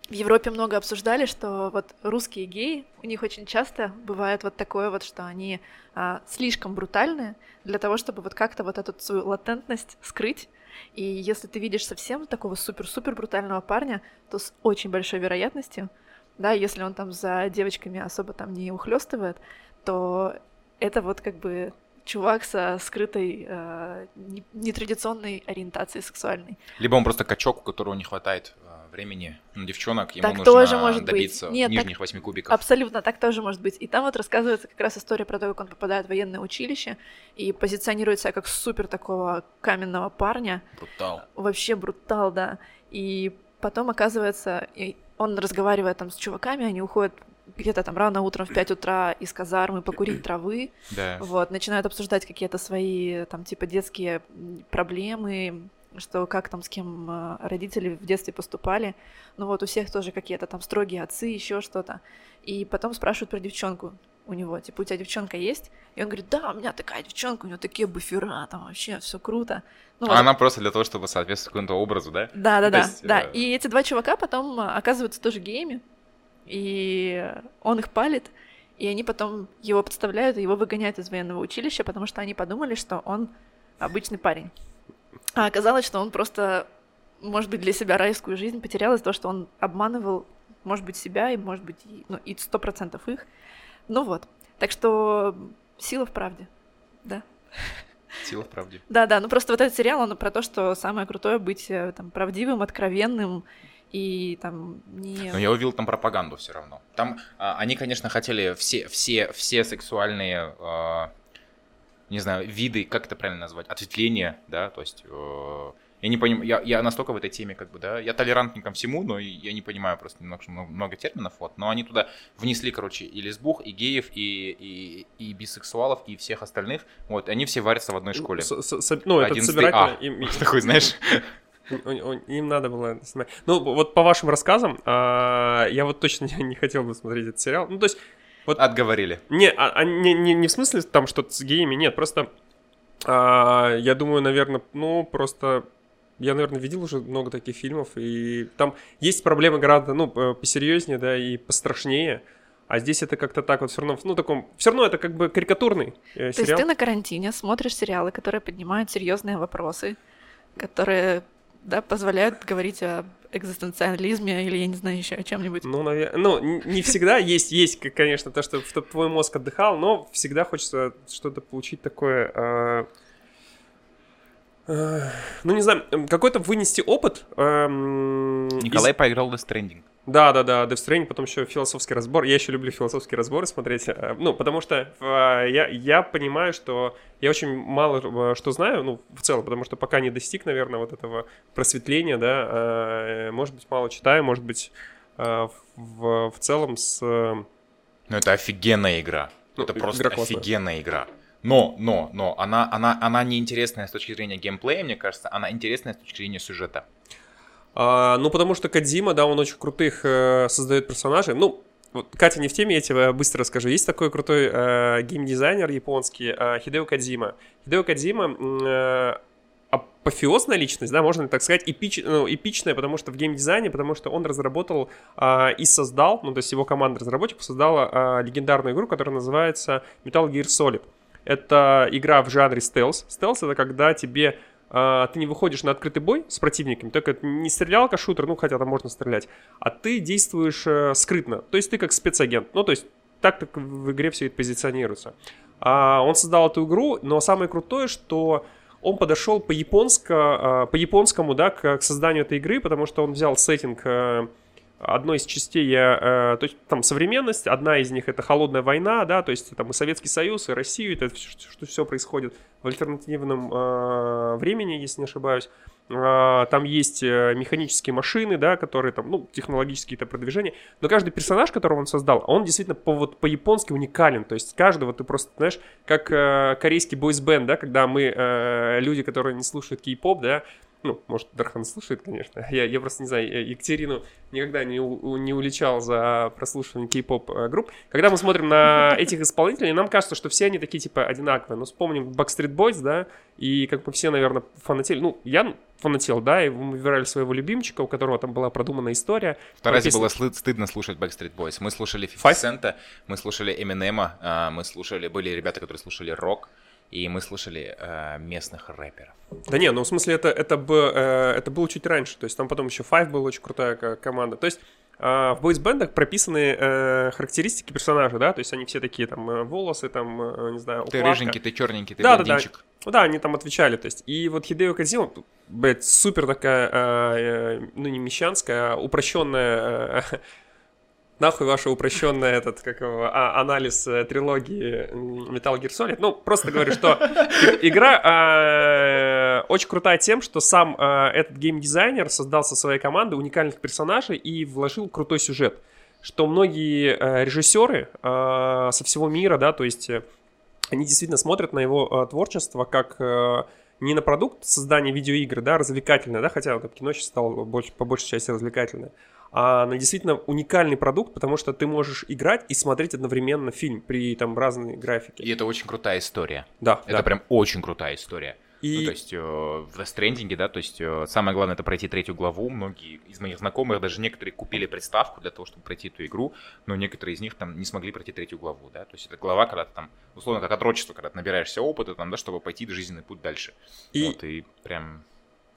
в Европе много обсуждали, что вот русские геи, у них очень часто бывает вот такое вот, что они а, слишком брутальные для того, чтобы вот как-то вот эту свою латентность скрыть. И если ты видишь совсем такого супер-супер брутального парня, то с очень большой вероятностью, да, если он там за девочками особо там не ухлёстывает, то это вот как бы чувак со скрытой э, не- нетрадиционной ориентацией сексуальной. Либо он просто качок, у которого не хватает э, времени на девчонок, ему Так нужно тоже может быть. добиться Нет, так- нижних восьми кубиков. Абсолютно, так тоже может быть. И там вот рассказывается как раз история про то, как он попадает в военное училище и позиционирует себя как супер такого каменного парня, Брутал. вообще брутал, да. И потом оказывается, он разговаривает там с чуваками, они уходят где-то там рано утром в 5 утра из казармы покурить травы, Да. вот, начинают обсуждать какие-то свои там типа детские проблемы, что как там с кем э, родители в детстве поступали. Ну вот у всех тоже какие-то там строгие отцы, еще что-то. И потом спрашивают про девчонку у него, типа, у тебя девчонка есть? И он говорит, да, у меня такая девчонка, у нее такие буфера, там вообще все круто. Ну, вот. А она просто для того, чтобы соответствовать какому-то образу, да? Да, да, То да, есть, да. э, И эти два чувака потом а, оказываются тоже геями, и он их палит, и они потом его подставляют, и его выгоняют из военного училища, потому что они подумали, что он обычный парень. А оказалось, что он просто, может быть, для себя райскую жизнь потерял из-за того, что он обманывал, может быть, себя и, может быть, и, ну, и сто процентов их. Ну вот. Так что сила в правде. Да. Сила в правде. Да, да, ну просто вот этот сериал, он про то, что самое крутое быть э, там правдивым, откровенным и там не... Но я увидел там пропаганду все равно. Там а, они, конечно, хотели все, все, все сексуальные, а, не знаю, виды, как это правильно назвать, ответвления, да, то есть э, я не понимаю, я, я настолько в этой теме, как бы, да, я толерантный ко всему, но я не понимаю просто немного, много, много терминов, вот, но они туда внесли, короче, и лесбух, и геев, и, и, и бисексуалов, и всех остальных, вот, они все варятся в одной школе. С- с- с- ну, 11А. собирательно... им- им- Такой, знаешь, Им надо было снимать. Ну, вот по вашим рассказам, а, я вот точно не хотел бы смотреть этот сериал. Ну, то есть, отговорили. не, а- а не, не, не в смысле там что-то с геями, нет, просто а, я думаю, наверное, ну, просто я, наверное, видел уже много таких фильмов, и там есть проблемы гораздо, ну, посерьезнее, да, и пострашнее. А здесь это как-то так вот все равно, ну, таком, все равно это как бы карикатурный э, То есть сериал. ты на карантине смотришь сериалы, которые поднимают серьезные вопросы, которые да, позволяют говорить о экзистенциализме или, я не знаю, еще о чем-нибудь. Ну, наверное, ну, не всегда есть, есть, конечно, то, что чтобы твой мозг отдыхал, но всегда хочется что-то получить такое, а, а, ну, не знаю, какой-то вынести опыт. из- Николай поиграл в Death Stranding. Да, да, да, Death Stranding, потом еще философский разбор. Я еще люблю философские разборы смотреть. э, Ну, потому что э, я, я понимаю, что я очень мало э, что знаю, ну, в целом, потому что пока не достиг, наверное, вот этого просветления, да, может быть, мало читаю, может быть, в, в целом с... Ну, это офигенная игра. Ну, это просто игра офигенная игра. Но, но, но, она, она, она не интересная с точки зрения геймплея, мне кажется, она интересная с точки зрения сюжета. А, ну, потому что Кадзима, да, он очень крутых э, создает персонажей. Ну, вот, Катя не в теме, я тебе быстро расскажу. Есть такой крутой э, геймдизайнер японский, э, Хидео Кадзима. Хидео Кадзима э, апофеозная личность, да, можно так сказать, эпич, ну, эпичная, потому что в геймдизайне, потому что он разработал э, и создал, ну, то есть его команда разработчиков создала э, легендарную игру, которая называется Metal Gear Solid. Это игра в жанре стелс. Стелс — это когда тебе а, ты не выходишь на открытый бой с противниками, только не стрелялка шутер, ну хотя там можно стрелять, а ты действуешь э, скрытно, то есть ты как спецагент, ну то есть так так в игре все это позиционируется. А, он создал эту игру, но самое крутое, что он подошел по японско, по японскому, да, к, к созданию этой игры, потому что он взял сеттинг э, одной из частей, э, то есть там современность, одна из них это холодная война, да, то есть там и Советский Союз, и Россию, это что, что все происходит в альтернативном э, времени, если не ошибаюсь. Э, там есть э, механические машины, да, которые там, ну, технологические это продвижения, но каждый персонаж, которого он создал, он действительно по, вот, по-японски уникален, то есть каждого ты просто, знаешь, как э, корейский бойсбенд, да, когда мы, э, люди, которые не слушают кей-поп, да, ну, может, Дархан слушает, конечно. Я, я просто не знаю, Екатерину никогда не, у, не уличал за прослушивание кей-поп э, групп. Когда мы смотрим на этих исполнителей, нам кажется, что все они такие, типа, одинаковые. Ну, вспомним Backstreet Boys, да, и как бы все, наверное, фанатели. Ну, я фанател, да, и мы выбирали своего любимчика, у которого там была продумана история. В Таразе было стыдно слушать Backstreet Boys. Мы слушали 50 Cent, мы слушали Эминема, а, мы слушали, были ребята, которые слушали рок, и мы слушали э, местных рэперов. Да не, ну в смысле это, это, бы, э, это было чуть раньше, то есть там потом еще Five была очень крутая команда. То есть э, в бойсбендах прописаны э, характеристики персонажа, да, то есть они все такие там э, волосы, там, э, не знаю, укладка. Ты рыженький, ты черненький, ты да, да, да. Да, они там отвечали, то есть. И вот Хидео Кадзима, блядь, супер такая, э, ну не мещанская, а упрощенная э, нахуй ваша упрощенная этот, как его, а, анализ э, трилогии Metal Gear Solid. Ну, просто говорю, что игра э, очень крутая тем, что сам э, этот геймдизайнер создал со своей командой уникальных персонажей и вложил крутой сюжет. Что многие э, режиссеры э, со всего мира, да, то есть они действительно смотрят на его творчество как не на продукт создания видеоигр, да, развлекательное, да, хотя вот, кино сейчас стало больше, по большей части развлекательное, а на действительно уникальный продукт, потому что ты можешь играть и смотреть одновременно фильм при там разной графике. И это очень крутая история. Да. Это да. прям очень крутая история. И... Ну, то есть э, в Stranding, да, то есть э, самое главное это пройти третью главу. Многие из моих знакомых, даже некоторые купили приставку для того, чтобы пройти эту игру, но некоторые из них там не смогли пройти третью главу, да. То есть это глава, когда ты там, условно, как отрочество, когда ты набираешься опыта, там, да, чтобы пойти жизненный путь дальше. И... Вот, и прям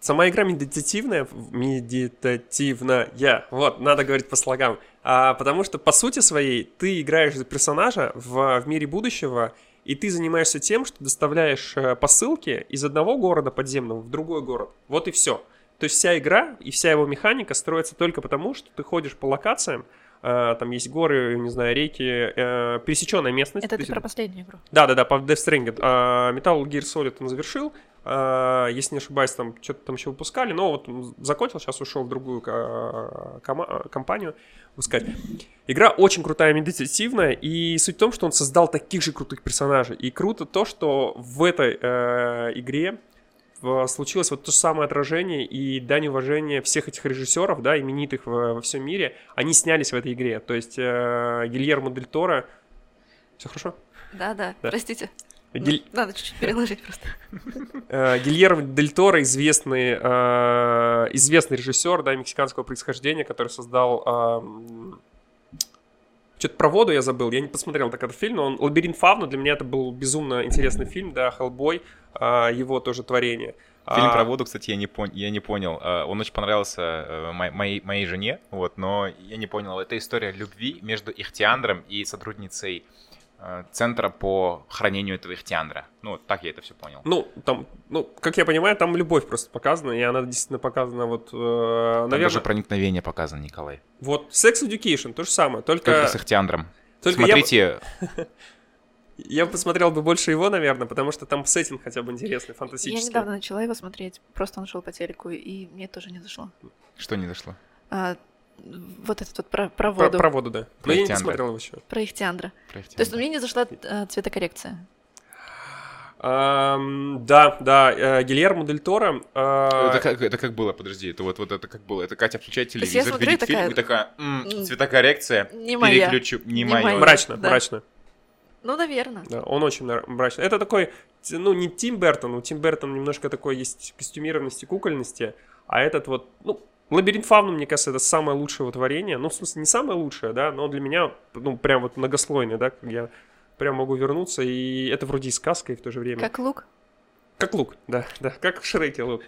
Сама игра медитативная, медитативная, вот, надо говорить по слогам, а, потому что по сути своей ты играешь за персонажа в, в мире будущего, и ты занимаешься тем, что доставляешь э, посылки из одного города подземного в другой город. Вот и все. То есть вся игра и вся его механика строится только потому, что ты ходишь по локациям, Uh, там есть горы, не знаю, реки, uh, пересеченная местность. Это ты про последнюю игру? Да-да-да, по Death Stranding. Uh, Metal Gear Solid он завершил, если не ошибаюсь, там что-то там еще выпускали, но вот закончил, сейчас ушел в другую ком- компанию выпускать. Игра очень крутая, медитативная, и суть в том, что он создал таких же крутых персонажей. И круто то, что в этой э, игре случилось вот то самое отражение и дань уважения всех этих режиссеров, да, именитых во, во всем мире, они снялись в этой игре. То есть э, Гильермо Дель Торо... Все хорошо? Да, да, да. простите. Гиль... Надо чуть-чуть переложить просто. Э, Гильермо Дель Торо, известный, э, известный режиссер, да, мексиканского происхождения, который создал что-то про воду я забыл, я не посмотрел так этот фильм, но он «Лабиринт Фавна» для меня это был безумно интересный фильм, да, «Хеллбой», а, его тоже творение. Фильм а... про воду, кстати, я не, пон... я не понял. Он очень понравился э, моей, моей жене, вот, но я не понял. Это история любви между Ихтиандром и сотрудницей Э, центра по хранению этого ихтиандра. Ну, так я это все понял. Ну, там, ну, как я понимаю, там любовь просто показана, и она действительно показана вот, э, наверное... Там даже проникновение показано, Николай. Вот, Sex Education, то же самое, только... Только с ихтиандром. Только Смотрите... Я... Я посмотрел бы больше его, наверное, потому что там сеттинг хотя бы интересный, фантастический. Я недавно начала его смотреть, просто он шел по телеку, и мне тоже не зашло. Что не зашло? А, Вот этот вот про, про Про, воду. про воду, да. Но Про я не посмотрел его еще. Про Ихтиандра. Про То есть мне не зашла э, цветокоррекция. Ам, да, да, э, Гильермо Дель Торо. э, Это как, это как было, подожди, это вот, вот это как было. Это Катя включает есть я телевизор, смотрю видит фильм такая, и такая, «М, «М, цветокоррекция, не моя, переключу, не, не моё». моя. Мрачно, Да. мрачно. Ну, наверное. Да, он очень мрачный. Это такой, ну, не Тим Бертон, у Тим Бертон немножко такой есть костюмированности, кукольности, а этот вот, ну, Лабиринт Фауны, мне кажется, это самое лучшее его творение. Ну, в смысле, не самое лучшее, да, но для меня, ну, прям вот многослойное, да, я прям могу вернуться, и это вроде и сказка, и в то же время... Как лук. Как лук, да, да, как в Шреке лук.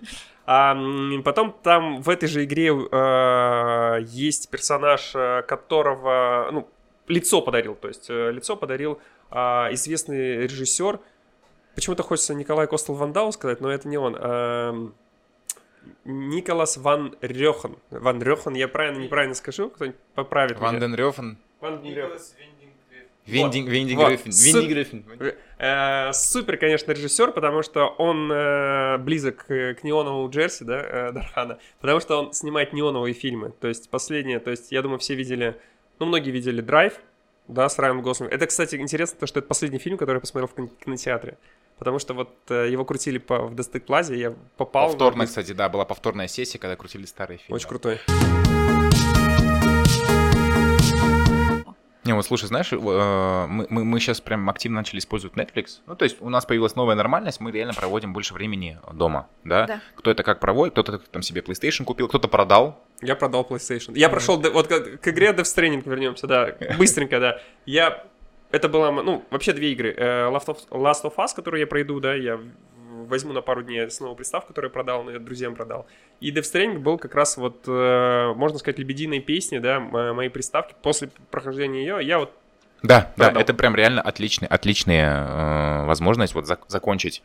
А, потом там в этой же игре э, есть персонаж, э, которого, ну, лицо подарил, то есть э, лицо подарил а, известный режиссер. Почему-то хочется Николай Костел Вандау сказать, но это не он. Эм, Николас Ван Рёхан. Ван Рёхан, я правильно, неправильно скажу, кто-нибудь поправит Ван меня. Ден Рёфен, Ван Ден Рёхан. Виндинг, Виндинг вот. Гриффин, Виндинг Гриффин. Э, Супер, конечно, режиссер, потому что он э, близок к, к неоновому Джерси, да, э, Дархана, потому что он снимает неоновые фильмы. То есть последнее, то есть я думаю, все видели, ну, многие видели «Драйв», да, с Райаном Гослингом. Это, кстати, интересно, то, что это последний фильм, который я посмотрел в кин- кинотеатре. Потому что вот э, его крутили по, в Достык Плазе, я попал. Повторная, кстати, да, была повторная сессия, когда крутили старые фильмы. Очень крутой. Не, вот слушай, знаешь, э, мы, мы, мы сейчас прям активно начали использовать Netflix. Ну, то есть у нас появилась новая нормальность, мы реально проводим больше времени дома, да? Да. Кто это как проводит, кто-то там себе PlayStation купил, кто-то продал. Я продал PlayStation. Я прошел, вот к, к игре Death Stranding вернемся, да, быстренько, да. Я, это было, ну, вообще две игры. Э, Last of, Last of Us, которую я пройду, да, я возьму на пару дней снова приставку, которую я продал, но я друзьям продал. И Death Stranding был как раз вот, э, можно сказать, лебединой песни, да, моей приставки. После прохождения ее я вот Да, да, Продал. это прям реально отличный, отличная э, возможность вот зак- закончить,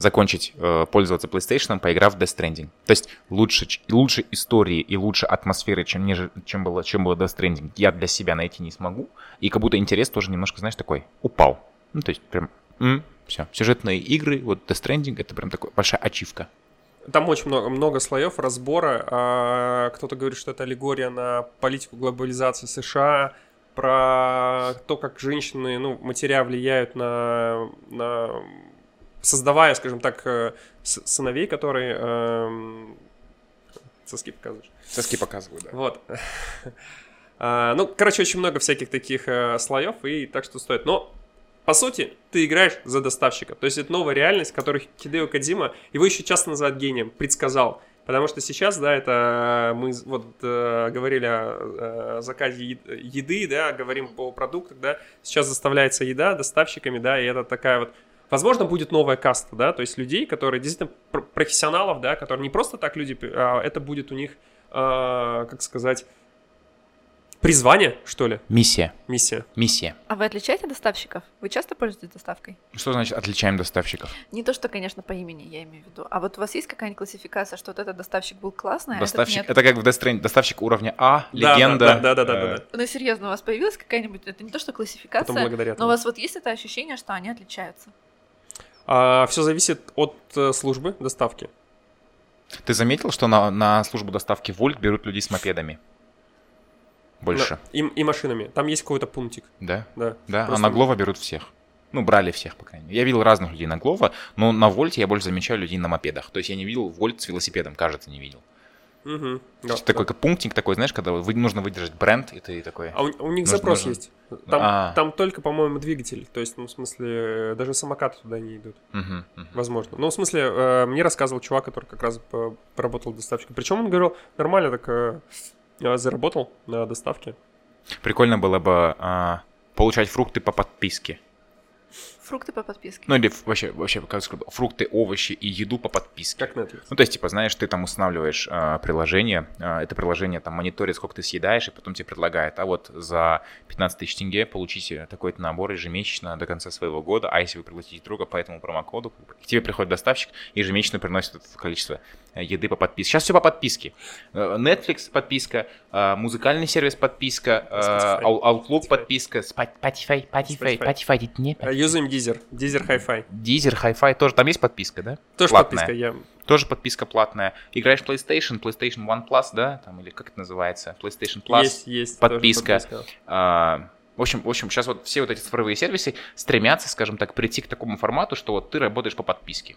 закончить э, пользоваться PlayStation, поиграв в Death Stranding. То есть лучше, лучше истории и лучше атмосферы, чем, неже- чем, было, чем было Death Stranding, я для себя найти не смогу. И как будто интерес тоже немножко, знаешь, такой упал. Ну, то есть прям, все, сюжетные игры, вот Death Stranding, это прям такая большая ачивка. Там очень много, много слоев разбора. А, Кто-то говорит, что это аллегория на политику глобализации США, про то, как женщины, ну, матеря влияют на, на создавая, скажем так, э, сыновей, которые эм, соски показываешь. Соски показываю, да. Вот. А, Ну, короче, очень много всяких таких э, слоев, и так что стоит. Но, по сути, ты играешь за доставщика. То есть это новая реальность, которую Хидео Кадима, его еще часто называют гением, предсказал. Потому что сейчас, да, это мы вот э, говорили о э, заказе еды, да, говорим по продуктам, да, сейчас заставляется еда доставщиками, да, и это такая вот Возможно, будет новая каста, да, то есть людей, которые действительно пр- профессионалов, да, которые не просто так люди, а это будет у них, а, как сказать, призвание, что ли, Миссия. миссия. Миссия. А вы отличаете доставщиков? Вы часто пользуетесь доставкой? Что значит отличаем доставщиков? Не то, что, конечно, по имени я имею в виду. А вот у вас есть какая-нибудь классификация, что вот этот доставщик был классный, а Доставщик. этот нет? Это как в Death Stranding. Доставщик уровня А, Да, легенда. Да, да, да, да, да, э, да. Ну, серьезно, у вас появилась какая-нибудь... Это не то, что Потом классификация, благодаря но у вас вот есть это ощущение, что они отличаются? Все зависит от э, службы доставки. Ты заметил, что на, на службу доставки Вольт берут людей с мопедами? Больше, Да, И, и машинами. Там есть какой-то пунктик, да? да. Да, Просто- а на Глова берут всех. Ну, брали всех, по крайней мере. Я видел разных людей на Глова, но на Вольте я больше замечаю людей на мопедах. То есть я не видел Вольт с велосипедом, кажется, не видел. То да, такой как пунктик такой, знаешь, когда вы, нужно выдержать бренд, и ты такой... А у, у них Нужно- запрос нужно- есть. Там, А. там только, по-моему, двигатель. То есть, ну, в смысле, э, даже самокаты туда не идут. Мгм, мгм. Возможно. Ну, в смысле, э, мне рассказывал чувак, который как раз поработал доставщиком. Причем он говорил, нормально так э, э, заработал на доставке. Прикольно было бы а, получать фрукты по подписке. Фрукты по подписке. Ну или вообще, вообще как сказать, фрукты, овощи и еду по подписке. Как Netflix. Ну, то есть, типа, знаешь, ты там устанавливаешь а, приложение, а, это приложение там мониторит, сколько ты съедаешь, и потом тебе предлагает, а вот за 15 тысяч тенге получите такой-то набор ежемесячно до конца своего года, а если вы пригласите друга по этому промокоду, к тебе приходит доставщик и ежемесячно приносит это количество э, еды по подписке. Сейчас все по подписке. Э, Netflix подписка, э, музыкальный сервис подписка, э, Spotify. Out- Outlook Spotify. подписка, Spotify, Spotify, Spotify. Spotify, Spotify, не Э, Юзаем Дизер. Дизер Hi-Fi. Deezer, Hi-Fi тоже. Там есть подписка, да? Тоже Платная. подписка. Я тоже подписка платная. Играешь PlayStation, PlayStation One Plus, да, там, или как это называется, PlayStation Plus. Есть, есть. подписка. подписка. А, в общем, в общем, сейчас вот все вот эти цифровые сервисы стремятся, скажем так, прийти к такому формату, что вот ты работаешь по подписке.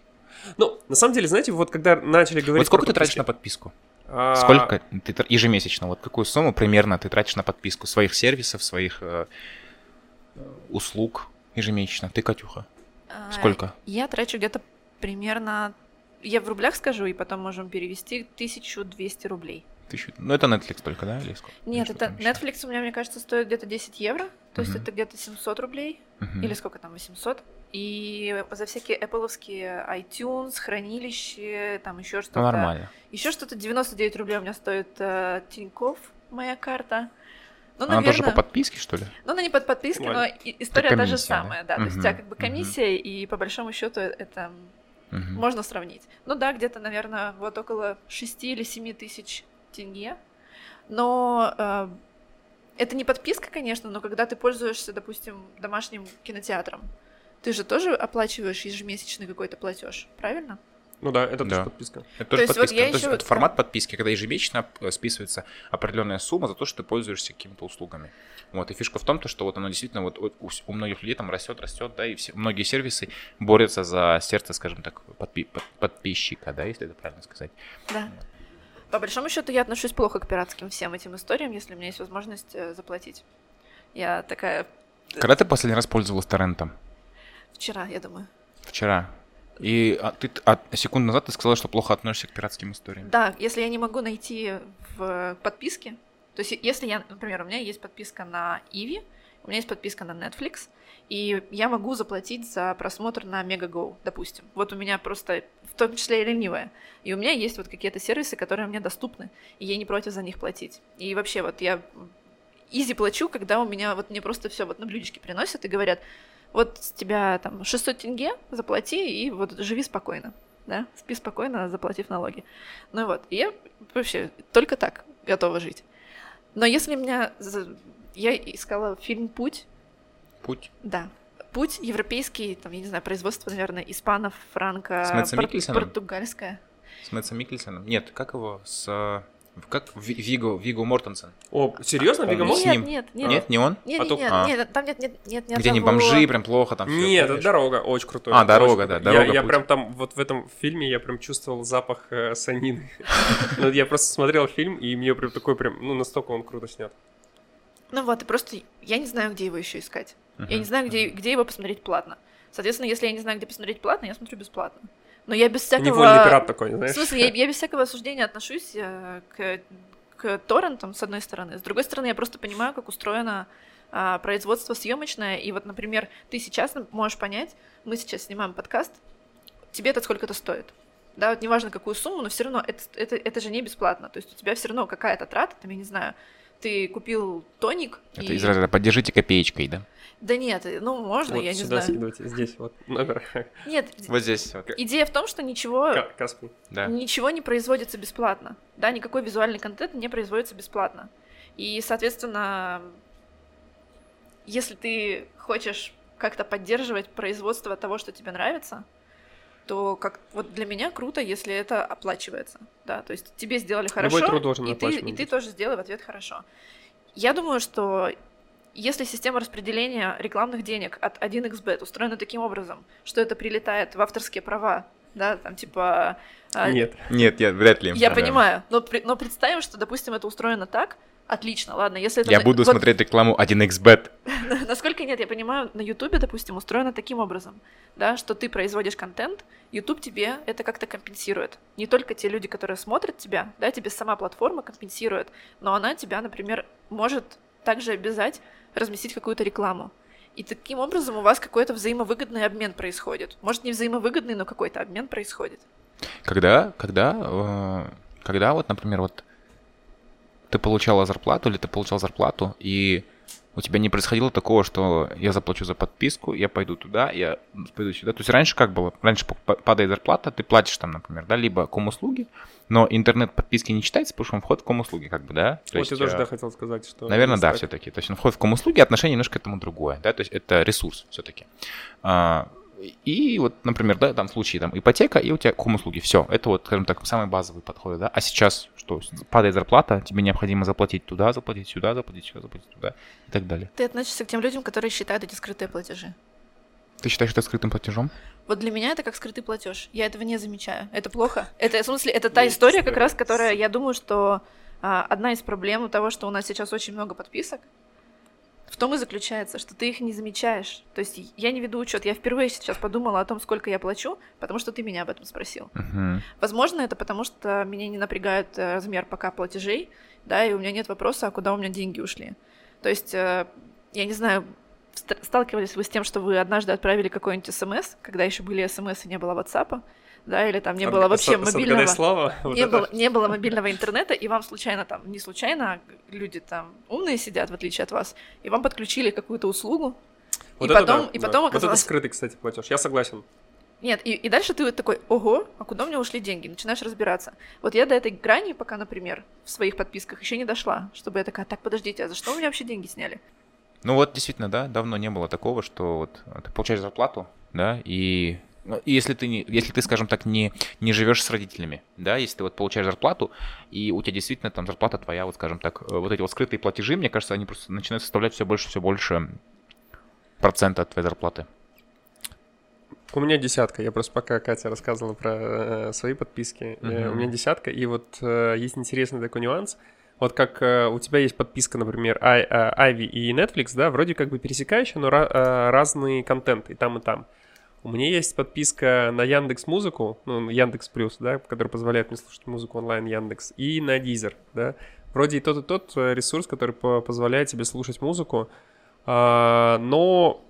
Ну, на самом деле, знаете, вот когда начали говорить... Вот сколько ты тратишь на подписку? а, Сколько ты ежемесячно? Вот какую сумму примерно ты тратишь на подписку своих сервисов, своих э, услуг ежемесячно? Ты, Катюха, А, сколько? Я трачу где-то примерно... Я в рублях скажу, и потом можем перевести 1200 рублей. Тысячу... Ну, это Netflix только, да? Или сколько? Нет, это? Netflix у меня, мне кажется, стоит где-то 10 евро, то есть Мгм. это где-то 700 рублей, Мгм. или сколько там, 800. И за всякие Apple iTunes, хранилище, там еще что-то. Ну, нормально. Еще что-то 99 рублей у меня стоит э, Тинькофф, моя карта. Ну, Она тоже по подписке, что ли? Ну, она не под подпиской, но история та же комиссия, да? самая, да. То есть у тебя как бы комиссия, и по большому счету это Мгм. можно сравнить. Ну да, где-то, наверное, вот около 6 или 7 тысяч тенге. Но э, это не подписка, конечно, но когда ты пользуешься, допустим, домашним кинотеатром, ты же тоже оплачиваешь ежемесячный какой-то платеж, правильно? Ну да, это тоже Да. подписка. Это тоже есть вот подписка. я То есть ещё- это формат подписки, когда ежемесячно э, списывается определенная сумма за то, что ты пользуешься какими-то услугами. Вот. И фишка в том, то, что вот оно действительно вот у, у многих людей там растет, растет, да, и все, многие сервисы борются за сердце, скажем так, подпи- под- подписчика, да, если это правильно сказать. Да. По большому счету я отношусь плохо к пиратским всем этим историям, если у меня есть возможность э, заплатить. Я такая Когда ты последний раз пользовалась торрентом? вчера, я думаю. Вчера. И а, ты а, секунду назад ты сказала, что плохо относишься к пиратским историям. Да, если я не могу найти в подписке, то есть если я, например, у меня есть подписка на Иви, у меня есть подписка на Netflix, и я могу заплатить за просмотр на Megago, допустим. Вот у меня просто, в том числе и ленивая. И у меня есть вот какие-то сервисы, которые мне доступны, и я не против за них платить. И вообще вот я изи плачу, когда у меня вот мне просто все вот на блюдечке приносят и говорят, вот с тебя там 600 тенге, заплати и вот живи спокойно, да, спи спокойно, заплатив налоги. Ну вот, и я вообще только так готова жить. Но если меня... Я искала фильм «Путь», Путь. да, «Путь» европейский, там, я не знаю, производство, наверное, испанов, франко, С Мэтсом пор- португальское. С Мэтсом Миккельсоном? Нет, как его? С... Как? Ви- Виго, Виго Мортенсен. О, серьезно, Помню. Вига с Нет, нет, нет, Нет, не он? Нет, А нет, то- нет, а. нет, там нет, нет, нет, ни Где они бомжи, прям плохо там Нет, это помнишь? дорога, очень крутой. А, «Дорога», да, Я, «Дорога», я путь. прям там, вот в этом фильме я прям чувствовал запах э, санины. Ну, Я просто смотрел фильм, и мне прям такой прям, ну, настолько он круто снят. Ну вот, и просто я не знаю, где его еще искать. Я не знаю, где, где его посмотреть платно. Соответственно, если я не знаю, где посмотреть платно, я смотрю бесплатно. Но я без всякого... Невольный пират такой, В знаешь? смысле, я, я без всякого осуждения отношусь э, к, к торрентам, с одной стороны. С другой стороны, я просто понимаю, как устроено а, производство съемочное. И вот, например, ты сейчас можешь понять, мы сейчас снимаем подкаст, тебе это сколько-то стоит. Да, вот неважно какую сумму, но все равно это, это, это же не бесплатно. То есть у тебя все равно какая-то трата, там, я не знаю, ты купил тоник. Это и- из разряда «поддержите копеечкой», да? Да нет, ну можно, Вот я не сюда знаю. скидывайте, здесь вот номер. Нет, Вот здесь вот. идея в том, что ничего Ка- Каспий. Да. ничего не производится бесплатно. Да, никакой визуальный контент не производится бесплатно. И, соответственно, если ты хочешь как-то поддерживать производство того, что тебе нравится, то как вот для меня круто, если это оплачивается. Да, то есть тебе сделали хорошо, Любой труд должен и, ты, и ты тоже сделай в ответ хорошо. Я думаю, что если система распределения рекламных денег от 1xbet устроена таким образом, что это прилетает в авторские права, да, там типа... а, Нет. Нет, нет, вряд ли. я Да. понимаю, но, но представим, что, допустим, это устроено так, отлично, ладно, если это... Я буду вот смотреть рекламу 1xbet. Насколько нет, я понимаю, на Ютубе, допустим, устроено таким образом, да, что ты производишь контент, Ютуб тебе это как-то компенсирует. Не только те люди, которые смотрят тебя, да, тебе сама платформа компенсирует, но она тебя, например, может также обязать разместить какую-то рекламу. И таким образом у вас какой-то взаимовыгодный обмен происходит. Может, не взаимовыгодный, но какой-то обмен происходит. Когда, когда, э, когда вот, например, вот ты получала зарплату или ты получал зарплату, и у тебя не происходило такого, что я заплачу за подписку, я пойду туда, я пойду сюда. То есть раньше как было? Раньше падает зарплата, ты платишь там, например, да, либо ком-услуги, но интернет-подписки не читается, потому что он входит в ком-услуги, как бы, да? То Вот я тоже, э, да, хотел сказать, что... Наверное, есть да, так. все-таки. То есть он входит в ком-услуги, отношение немножко к этому другое, да, то есть это ресурс все-таки. И вот, например, да, там в случае там ипотека и у тебя хом-услуги. Все, это вот, скажем так, самый базовый подход, да. А сейчас что? Падает зарплата, тебе необходимо заплатить туда, заплатить сюда, заплатить сюда, заплатить туда и так далее. Ты относишься к тем людям, которые считают эти скрытые платежи? Ты считаешь это скрытым платежом? Вот для меня это как скрытый платеж. Я этого не замечаю. Это плохо. Это, в смысле, это та история, как раз, которая, я думаю, что а, одна из проблем того, что у нас сейчас очень много подписок, в том и заключается, что ты их не замечаешь. То есть я не веду учет. Я впервые сейчас подумала о том, сколько я плачу, потому что ты меня об этом спросил. Uh-huh. Возможно, это потому, что меня не напрягает э, размер пока платежей, да, и у меня нет вопроса, а куда у меня деньги ушли. То есть, э, я не знаю, сталкивались вы с тем, что вы однажды отправили какой-нибудь смс, когда еще были смс и не было WhatsApp, да, или там не было вообще мобильного... слава. Не, было, не было мобильного интернета, и вам случайно там, не случайно, люди там умные сидят, в отличие от вас, и вам подключили какую-то услугу, вот и это потом, да, и да. потом Вот оказалось... это скрытый, кстати, платеж. Я согласен. Нет, и, и дальше ты вот такой, ого, а куда у меня ушли деньги? Начинаешь разбираться. Вот я до этой грани пока, например, в своих подписках еще не дошла, чтобы я такая, так, подождите, а за что у меня вообще деньги сняли? Ну вот действительно, да, давно не было такого, что вот ты получаешь зарплату, да, и если ты, не, если ты, скажем так, не, не живешь с родителями, да, если ты вот получаешь зарплату, и у тебя действительно там зарплата твоя, вот скажем так, э, вот эти вот скрытые платежи, мне кажется, они просто начинают составлять все больше, все больше процента от твоей зарплаты. У меня десятка. Я просто пока Катя рассказывала про э, свои подписки. Uh-huh. у меня десятка. И вот э, есть интересный такой нюанс. Вот как э, у тебя есть подписка, например, Ivy и Netflix, да, вроде как бы пересекающая, но ra- э, разный контент и там, и там. У меня есть подписка на Яндекс Музыку, ну, Яндекс Плюс, да, который позволяет мне слушать музыку онлайн Яндекс, и на Deezer, да. Вроде и тот, и тот э, ресурс, который по- позволяет тебе слушать музыку, а, но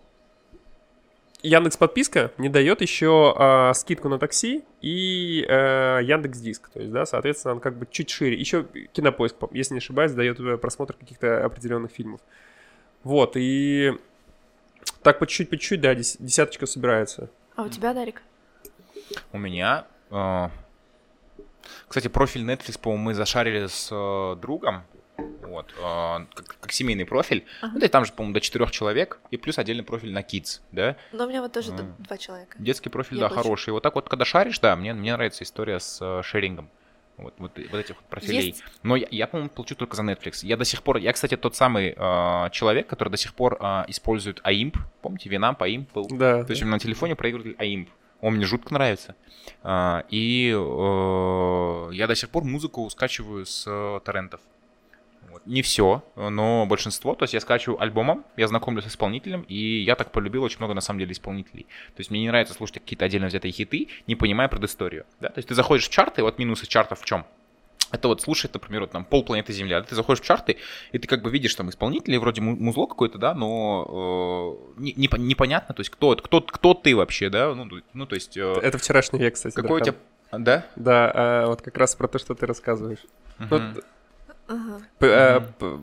Яндекс подписка не дает еще а, скидку на такси и а, Яндекс Диск, то есть, да, соответственно, он как бы чуть шире. Еще Кинопоиск, если не ошибаюсь, дает просмотр каких-то определенных фильмов. Вот и так по чуть-чуть, по чуть-чуть, да, десяточка собирается. А у тебя, Дарик? У меня, э, кстати, профиль Netflix, по-моему, мы зашарили с э, другом вот, э, как, как семейный профиль. Ага. Ну, да, и там же, по-моему, до четырех человек, и плюс отдельный профиль на kids, да. Но у меня вот тоже э, два человека. Детский профиль, Я да, больше. хороший. Вот так вот, когда шаришь, да, мне, мне нравится история с э, шерингом. Вот, вот, вот этих вот профилей. Есть... Но я, я, по-моему, получу только за Netflix. Я до сих пор, я, кстати, тот самый э, человек, который до сих пор э, использует AIMP. Помните, Винамп, AIMP был? Да. То есть да. на телефоне проигрыватель AIMP. Он мне жутко нравится. Э, и э, я до сих пор музыку скачиваю с э, торрентов. Не все, но большинство. То есть я скачиваю альбомом, я знакомлюсь с исполнителем, и я так полюбил очень много, на самом деле, исполнителей. То есть мне не нравится слушать какие-то отдельно взятые хиты, не понимая предысторию. Да? То есть ты заходишь в чарты, вот минусы чартов в чем? Это вот слушает, например, вот там полпланеты Земля. Ты заходишь в чарты, и ты как бы видишь там исполнителей, вроде музло какое-то, да, но э, не, не, непонятно, то есть кто, кто, кто ты вообще, да, ну, ну то есть... Э, это вчерашний век, кстати. Какой у тебя... Да? Да, э, вот как раз про то, что ты рассказываешь. Uh-huh. Вот, Ага. П- э,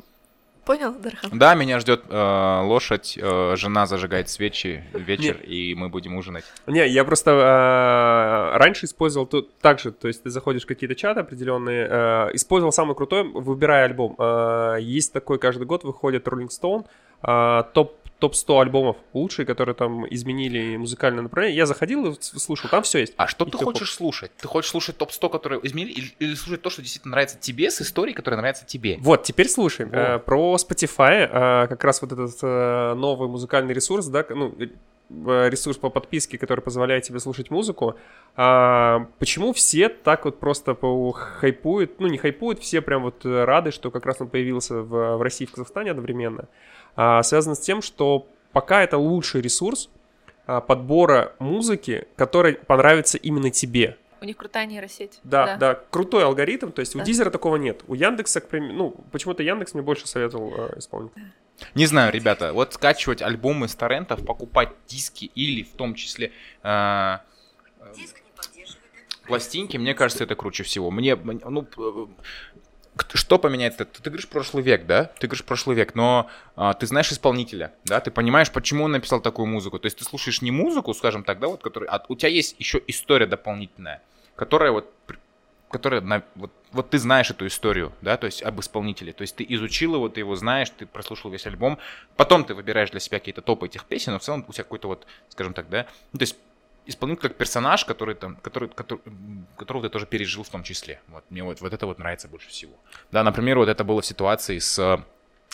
Понял, Дархан? Да, меня ждет э, лошадь, э, жена зажигает свечи вечер, Нет. и мы будем ужинать. Не, я просто э, раньше использовал тут так же, то есть ты заходишь в какие-то чаты определенные, э, использовал самый крутой, выбирая альбом. Э, есть такой каждый год выходит Rolling Stone, э, топ топ-100 альбомов лучшие, которые там изменили музыкальное направление. Я заходил и слушал, там все есть. А что и ты хочешь поп. слушать? Ты хочешь слушать топ-100, которые изменили, или, или слушать то, что действительно нравится тебе, с историей, которая нравится тебе? Вот, теперь слушаем. Э, про Spotify, э, как раз вот этот э, новый музыкальный ресурс, да, ну, ресурс по подписке, который позволяет тебе слушать музыку. А, почему все так вот просто хайпуют, ну не хайпуют, все прям вот рады, что как раз он появился в, в России и в Казахстане одновременно а, связано с тем, что пока это лучший ресурс а, подбора музыки, который понравится именно тебе. У них крутая нейросеть. Да, да, да крутой алгоритм. То есть да. у Дизера такого нет. У Яндекса, к примеру, ну, почему-то Яндекс мне больше советовал э, исполнить. Не знаю, ребята, вот скачивать альбомы с торрентов, покупать диски или в том числе э, Диск не пластинки, мне кажется, это круче всего. Мне, ну, что поменяет это? Ты говоришь прошлый век, да? Ты говоришь прошлый век, но а, ты знаешь исполнителя, да? Ты понимаешь, почему он написал такую музыку. То есть ты слушаешь не музыку, скажем так, да, вот, который, а у тебя есть еще история дополнительная, которая вот которая на, вот, вот ты знаешь эту историю, да, то есть об исполнителе, то есть ты изучил его, ты его знаешь, ты прослушал весь альбом, потом ты выбираешь для себя какие-то топы этих песен, но в целом у тебя какой-то вот, скажем так, да, ну, то есть исполнитель как персонаж, который там, который, который, которого ты тоже пережил в том числе. Вот мне вот, вот это вот нравится больше всего. Да, например, вот это было в ситуации с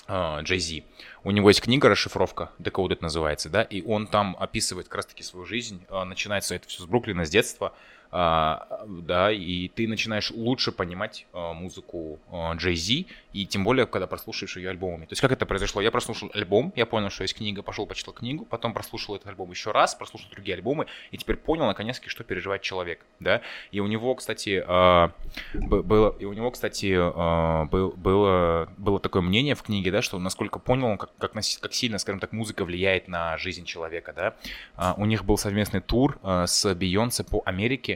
Джей uh. У него есть книга «Расшифровка», Decoded называется, да, и он там описывает как раз-таки свою жизнь. Uh, начинается это все с Бруклина, с детства, да, и ты начинаешь лучше понимать а, музыку Джей Зи, и тем более, когда прослушаешь ее альбомами. То есть как это произошло? Я прослушал альбом, я понял, что есть книга, пошел почитал книгу, потом прослушал этот альбом еще раз, прослушал другие альбомы, и теперь понял, наконец-таки, что переживает человек, да. И у него, кстати, а, было, и у него, кстати, был, было, было такое мнение в книге, да, что насколько понял, как, как, как сильно, скажем так, музыка влияет на жизнь человека, да. У них был совместный тур с Бейонсе по Америке,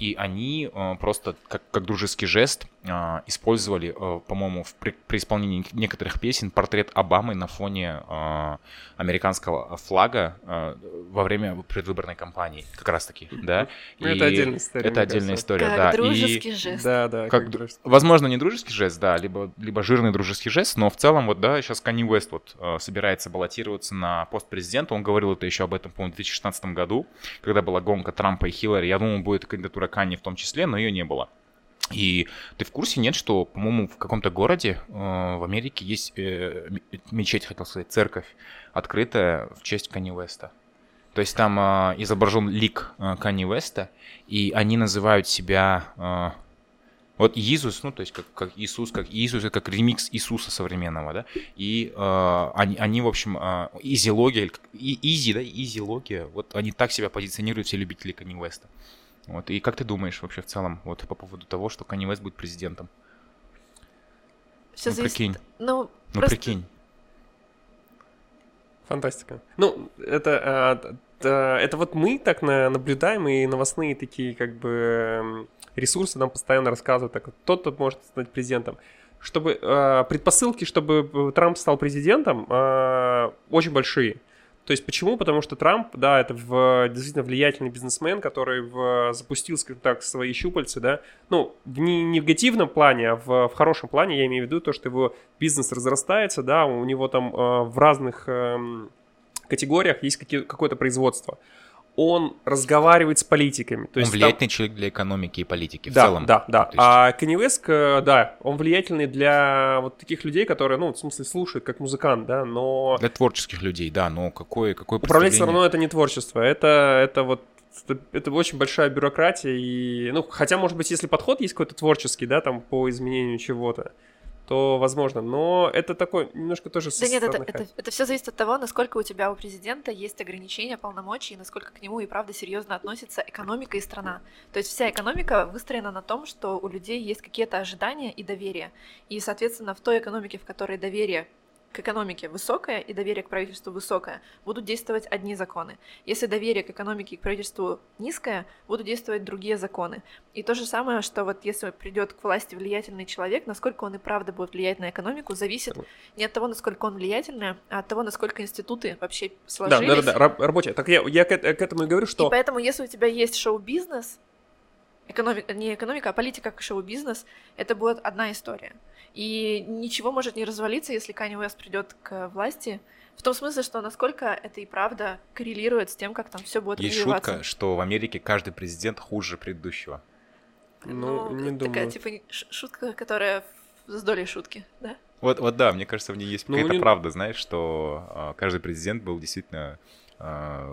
и они э, просто как, как дружеский жест э, использовали, э, по-моему, при, при исполнении некоторых песен портрет Обамы на фоне э, американского флага э, во время предвыборной кампании, как раз-таки, да. Ну, и это отдельная история. Это отдельная история, как да. дружеский и... жест. Да, да. Как, как дружеский. Возможно, не дружеский жест, да, либо, либо жирный дружеский жест, но в целом вот, да, сейчас Канни Уэст вот э, собирается баллотироваться на пост президента, он говорил это еще об этом, по-моему, в 2016 году, когда была гонка Трампа и Хиллари, я думаю, будет кандидатура Канни в том числе, но ее не было. И ты в курсе, нет, что, по-моему, в каком-то городе э, в Америке есть э, мечеть, хотел сказать, церковь, открытая в честь Канни Уэста. То есть там э, изображен лик э, Канни Уэста, и они называют себя... Э, вот Иисус, ну, то есть как, как Иисус, как Иисус, это как ремикс Иисуса современного, да, и э, они, они, в общем, э, изилогия, изи, да, изилогия, вот они так себя позиционируют, все любители Канни Уэста. Вот. И как ты думаешь вообще в целом вот по поводу того, что Канни Вест будет президентом? Все ну, зависит... прикинь. Ну, ну просто... прикинь. Фантастика. Ну, это, это, это вот мы так наблюдаем, и новостные такие как бы ресурсы нам постоянно рассказывают, так кто-то может стать президентом. Чтобы э, предпосылки, чтобы Трамп стал президентом, э, очень большие. То есть почему? Потому что Трамп, да, это в, действительно влиятельный бизнесмен, который в, запустил, скажем так, свои щупальцы, да, ну, в не негативном плане, а в, в хорошем плане, я имею в виду то, что его бизнес разрастается, да, у него там э, в разных э, категориях есть какие, какое-то производство он разговаривает с политиками. То он есть влиятельный там... человек для экономики и политики да, в целом. Да, да. А Kanye West, э, да, он влиятельный для вот таких людей, которые, ну, в смысле, слушают как музыкант, да, но... Для творческих людей, да, но какое, какое Управлять все равно это не творчество, это, это вот это, это очень большая бюрократия, и, ну, хотя, может быть, если подход есть какой-то творческий, да, там, по изменению чего-то, то возможно. Но это такой немножко тоже... Да нет, это, это, это все зависит от того, насколько у тебя у президента есть ограничения, полномочий, и насколько к нему и правда серьезно относится экономика и страна. То есть вся экономика выстроена на том, что у людей есть какие-то ожидания и доверие. И, соответственно, в той экономике, в которой доверие к экономике высокое и доверие к правительству высокое, будут действовать одни законы. Если доверие к экономике и к правительству низкое, будут действовать другие законы. И то же самое, что вот если придет к власти влиятельный человек, насколько он и правда будет влиять на экономику, зависит не от того, насколько он влиятельный, а от того, насколько институты вообще сложились. Да, да, да, да рабочая. Так я, я к, к этому и говорю, что... И поэтому, если у тебя есть шоу-бизнес, экономика, не экономика, а политика как шоу-бизнес, это будет одна история. И ничего может не развалиться, если Канни Уэст придет к власти. В том смысле, что насколько это и правда коррелирует с тем, как там все будет Есть развиваться. шутка, что в Америке каждый президент хуже предыдущего. Ну, ну не такая, думаю. типа, шутка, которая с долей шутки, да? Вот, вот да, мне кажется, в ней есть ну, какая-то не... правда, знаешь, что э, каждый президент был действительно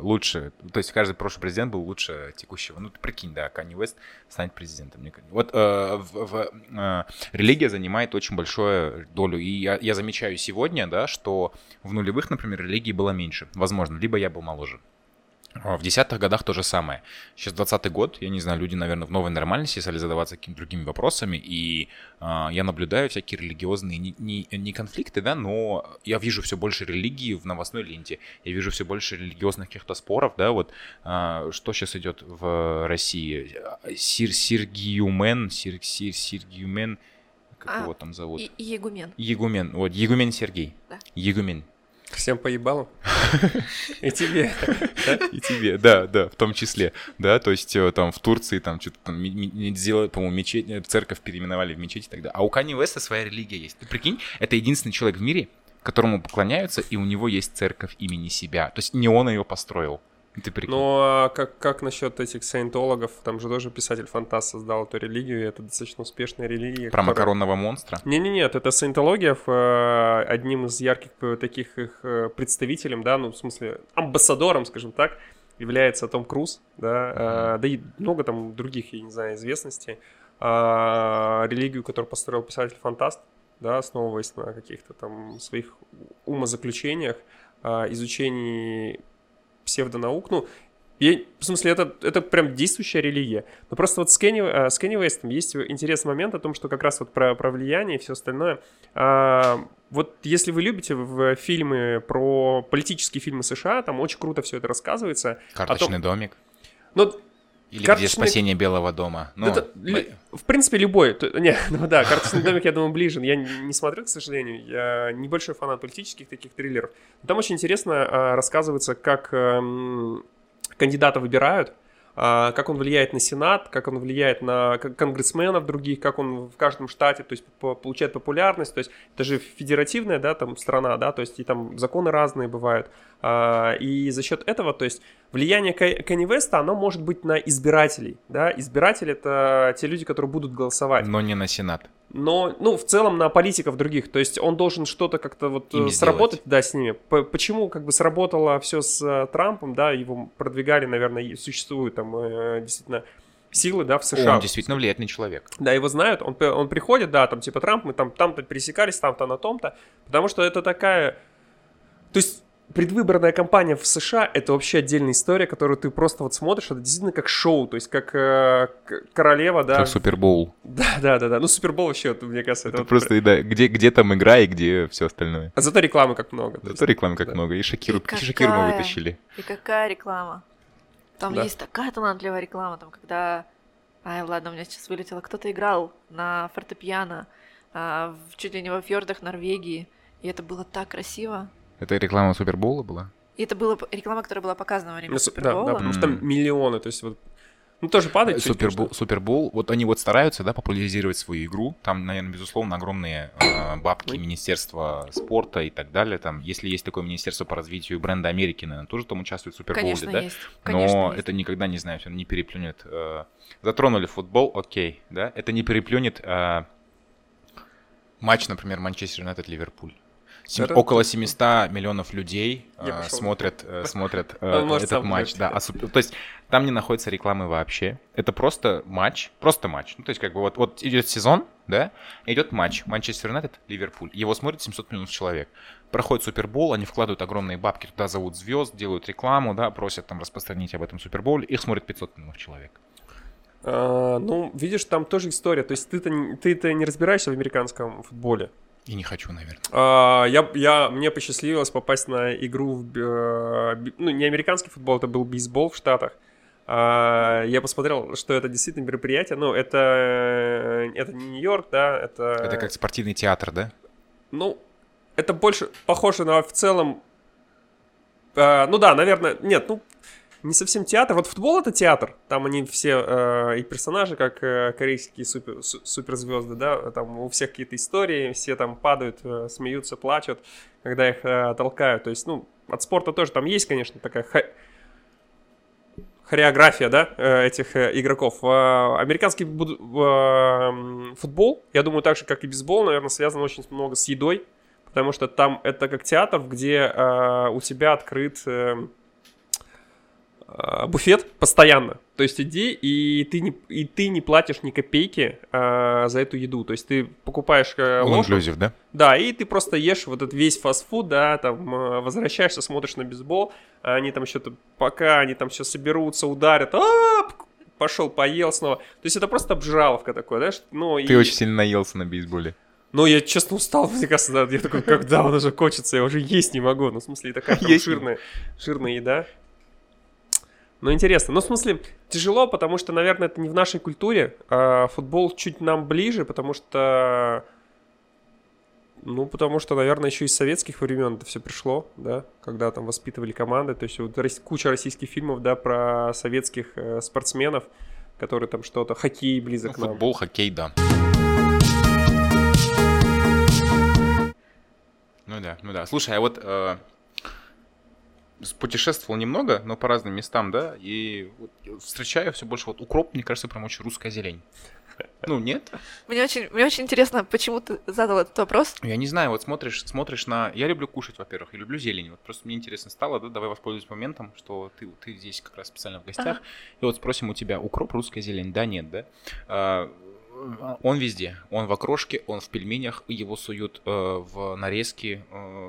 лучше, то есть каждый прошлый президент был лучше текущего. Ну, ты прикинь, да, Канни Уэст станет президентом. Вот э, в, в, э, религия занимает очень большую долю. И я, я замечаю сегодня, да, что в нулевых, например, религии было меньше. Возможно, либо я был моложе. А, в десятых годах то же самое. Сейчас двадцатый год, я не знаю, люди, наверное, в новой нормальности стали задаваться какими-то другими вопросами, и э, я наблюдаю всякие религиозные, не, не, не конфликты, да, но я вижу все больше религии в новостной ленте, я вижу все больше религиозных каких-то споров, да, вот э, что сейчас идет в России, Сир, Сергиюмен, Сир, Сир, как а, его там зовут? И, Егумен. Егумен, вот, Егумен Сергей. Да. Егумен. Всем поебалом. И тебе. И тебе, да, да, в том числе. Да, то есть э, там в Турции там что-то там сделали, по-моему, мечеть, э, церковь переименовали в мечеть и так далее. А у Кани Веста своя религия есть. Ты прикинь, это единственный человек в мире, которому поклоняются, и у него есть церковь имени себя. То есть не он ее построил. Ты прикинь. Ну, а как, как насчет этих саентологов? Там же тоже писатель-фантаст создал эту религию, и это достаточно успешная религия. Про которая... макаронного монстра? Не-не-нет, это саентология, э, одним из ярких таких их э, представителем, да, ну, в смысле, амбассадором, скажем так, является Том Круз, да, mm-hmm. да и много там других, я не знаю, известностей. А, религию, которую построил писатель-фантаст, да, основываясь на каких-то там своих умозаключениях, а, изучении псевдонаук. Ну, я, в смысле, это, это прям действующая религия. Но просто вот с Кенни, э, с Кенни Вестом есть интересный момент о том, что как раз вот про, про влияние и все остальное. А, вот если вы любите в фильмы про политические фильмы США, там очень круто все это рассказывается. Карточный том... домик. Ну, или карточный... где спасение Белого дома. Ну, это, в принципе, любой. Не, ну да, карточный домик, я думаю, ближе. Я не смотрел, к сожалению. Я небольшой фанат политических таких триллеров. Там очень интересно а, рассказывается, как эм, кандидата выбирают, а, как он влияет на Сенат, как он влияет на конгрессменов других, как он в каждом штате, то есть получает популярность, то есть это же федеративная, да, там страна, да, то есть и там законы разные бывают, а, и за счет этого, то есть влияние Кенни Веста, оно может быть на избирателей, да, избиратели это те люди, которые будут голосовать. Но не на Сенат. Но, ну, в целом на политиков других, то есть он должен что-то как-то вот Ими сработать, сделать. да, с ними. Почему как бы сработало все с э, Трампом, да, его продвигали, наверное, существуют там э, действительно силы, да, в США. Он действительно влиятельный человек. Да, его знают, он, он приходит, да, там типа Трамп, мы там там-то пересекались, там-то на том-то, потому что это такая... То есть предвыборная кампания в США это вообще отдельная история, которую ты просто вот смотришь, это действительно как шоу, то есть как э, королева, да. Как Супербоул. Да, да, да, да. Ну, Супербоул вообще, мне кажется, это, это вот просто, да, где, где там игра и где все остальное. А зато рекламы как много. Зато рекламы как да. много. И Шакиру, и Шакиру мы вытащили. И какая реклама? Там да. есть такая талантливая реклама, там, когда... Ай, ладно, у меня сейчас вылетело. Кто-то играл на фортепиано а, в, чуть ли не во фьордах Норвегии, и это было так красиво. Это реклама Супербола была? И это была реклама, которая была показана во время ну, Супербола? Да, да, потому что там миллионы, то есть вот ну, тоже падает. Супербол, Супербол, вот они вот стараются, да, популяризировать свою игру. Там, наверное, безусловно, огромные э, бабки. Министерства спорта и так далее. Там, если есть такое Министерство по развитию бренда Америки, наверное, тоже там участвует в Суперболе, Конечно, да? Есть. Конечно, Но есть. это никогда, не знаю, все не переплюнет. Э, затронули футбол, окей, да? Это не переплюнет э, матч, например, Манчестер Юнайтед-Ливерпуль. Сем... Около 700 миллионов людей э, смотрят, э, смотрят э, этот матч. Да, а, то есть там не находится рекламы вообще. Это просто матч, просто матч. Ну, то есть как бы вот, вот идет сезон, да, идет матч Манчестер Юнайтед, Ливерпуль. Его смотрит 700 миллионов человек. Проходит Супербол, они вкладывают огромные бабки, туда зовут звезд, делают рекламу, да, просят там распространить об этом Суперболе. Их смотрит 500 миллионов человек. А, ну, видишь, там тоже история. То есть ты-то, ты-то не разбираешься в американском футболе. И не хочу, наверное. А, я, я, мне посчастливилось попасть на игру в... Э, ну, не американский футбол, это был бейсбол в Штатах. А, я посмотрел, что это действительно мероприятие. Ну, это, э, это не Нью-Йорк, да, это... Это как спортивный театр, да? Ну, это больше похоже на в целом... А, ну да, наверное, нет, ну, не совсем театр. Вот футбол это театр. Там они все э, и персонажи, как э, корейские супер, су, суперзвезды, да, там у всех какие-то истории, все там падают, э, смеются, плачут, когда их э, толкают. То есть, ну, от спорта тоже там есть, конечно, такая ха- хореография, да, э, этих э, игроков. Э, американский буд- футбол, я думаю, так же, как и бейсбол, наверное, связан очень много с едой, потому что там это как театр, где у тебя открыт... Э, Э, буфет постоянно. То есть иди, и ты не, и ты не платишь ни копейки а, за эту еду. То есть ты покупаешь э, ложку. Inclusive, да? Да, и ты просто ешь вот этот весь фастфуд, да, там возвращаешься, смотришь на бейсбол, а они там что-то, пока они там все соберутся, ударят, а пошел, поел снова. То есть это просто обжираловка такое, да? Ну, ты и... очень сильно наелся на бейсболе. Ну, я честно устал, мне кажется, да, я такой, когда он уже кончится, я уже есть не могу. Ну, в смысле, такая там жирная, жирная еда. Ну, интересно. Ну, в смысле, тяжело, потому что, наверное, это не в нашей культуре. А футбол чуть нам ближе, потому что Ну, потому что, наверное, еще из советских времен это все пришло, да, когда там воспитывали команды. То есть вот куча российских фильмов, да, про советских э, спортсменов, которые там что-то, хоккей Ну, близок к нам. футбол, хоккей, да. Ну да, ну да. Слушай, а вот э, путешествовал немного, но по разным местам, да, и вот встречаю все больше вот укроп, мне кажется, прям очень русская зелень. Ну, нет? Мне очень, мне очень интересно, почему ты задал этот вопрос. Я не знаю, вот смотришь, смотришь на... Я люблю кушать, во-первых, и люблю зелень. Вот просто мне интересно стало, да, давай воспользуюсь моментом, что ты, ты здесь как раз специально в гостях. Ага. И вот спросим у тебя, укроп, русская зелень? Да, нет, да? А, он везде. Он в окрошке, он в пельменях, его суют э, в нарезки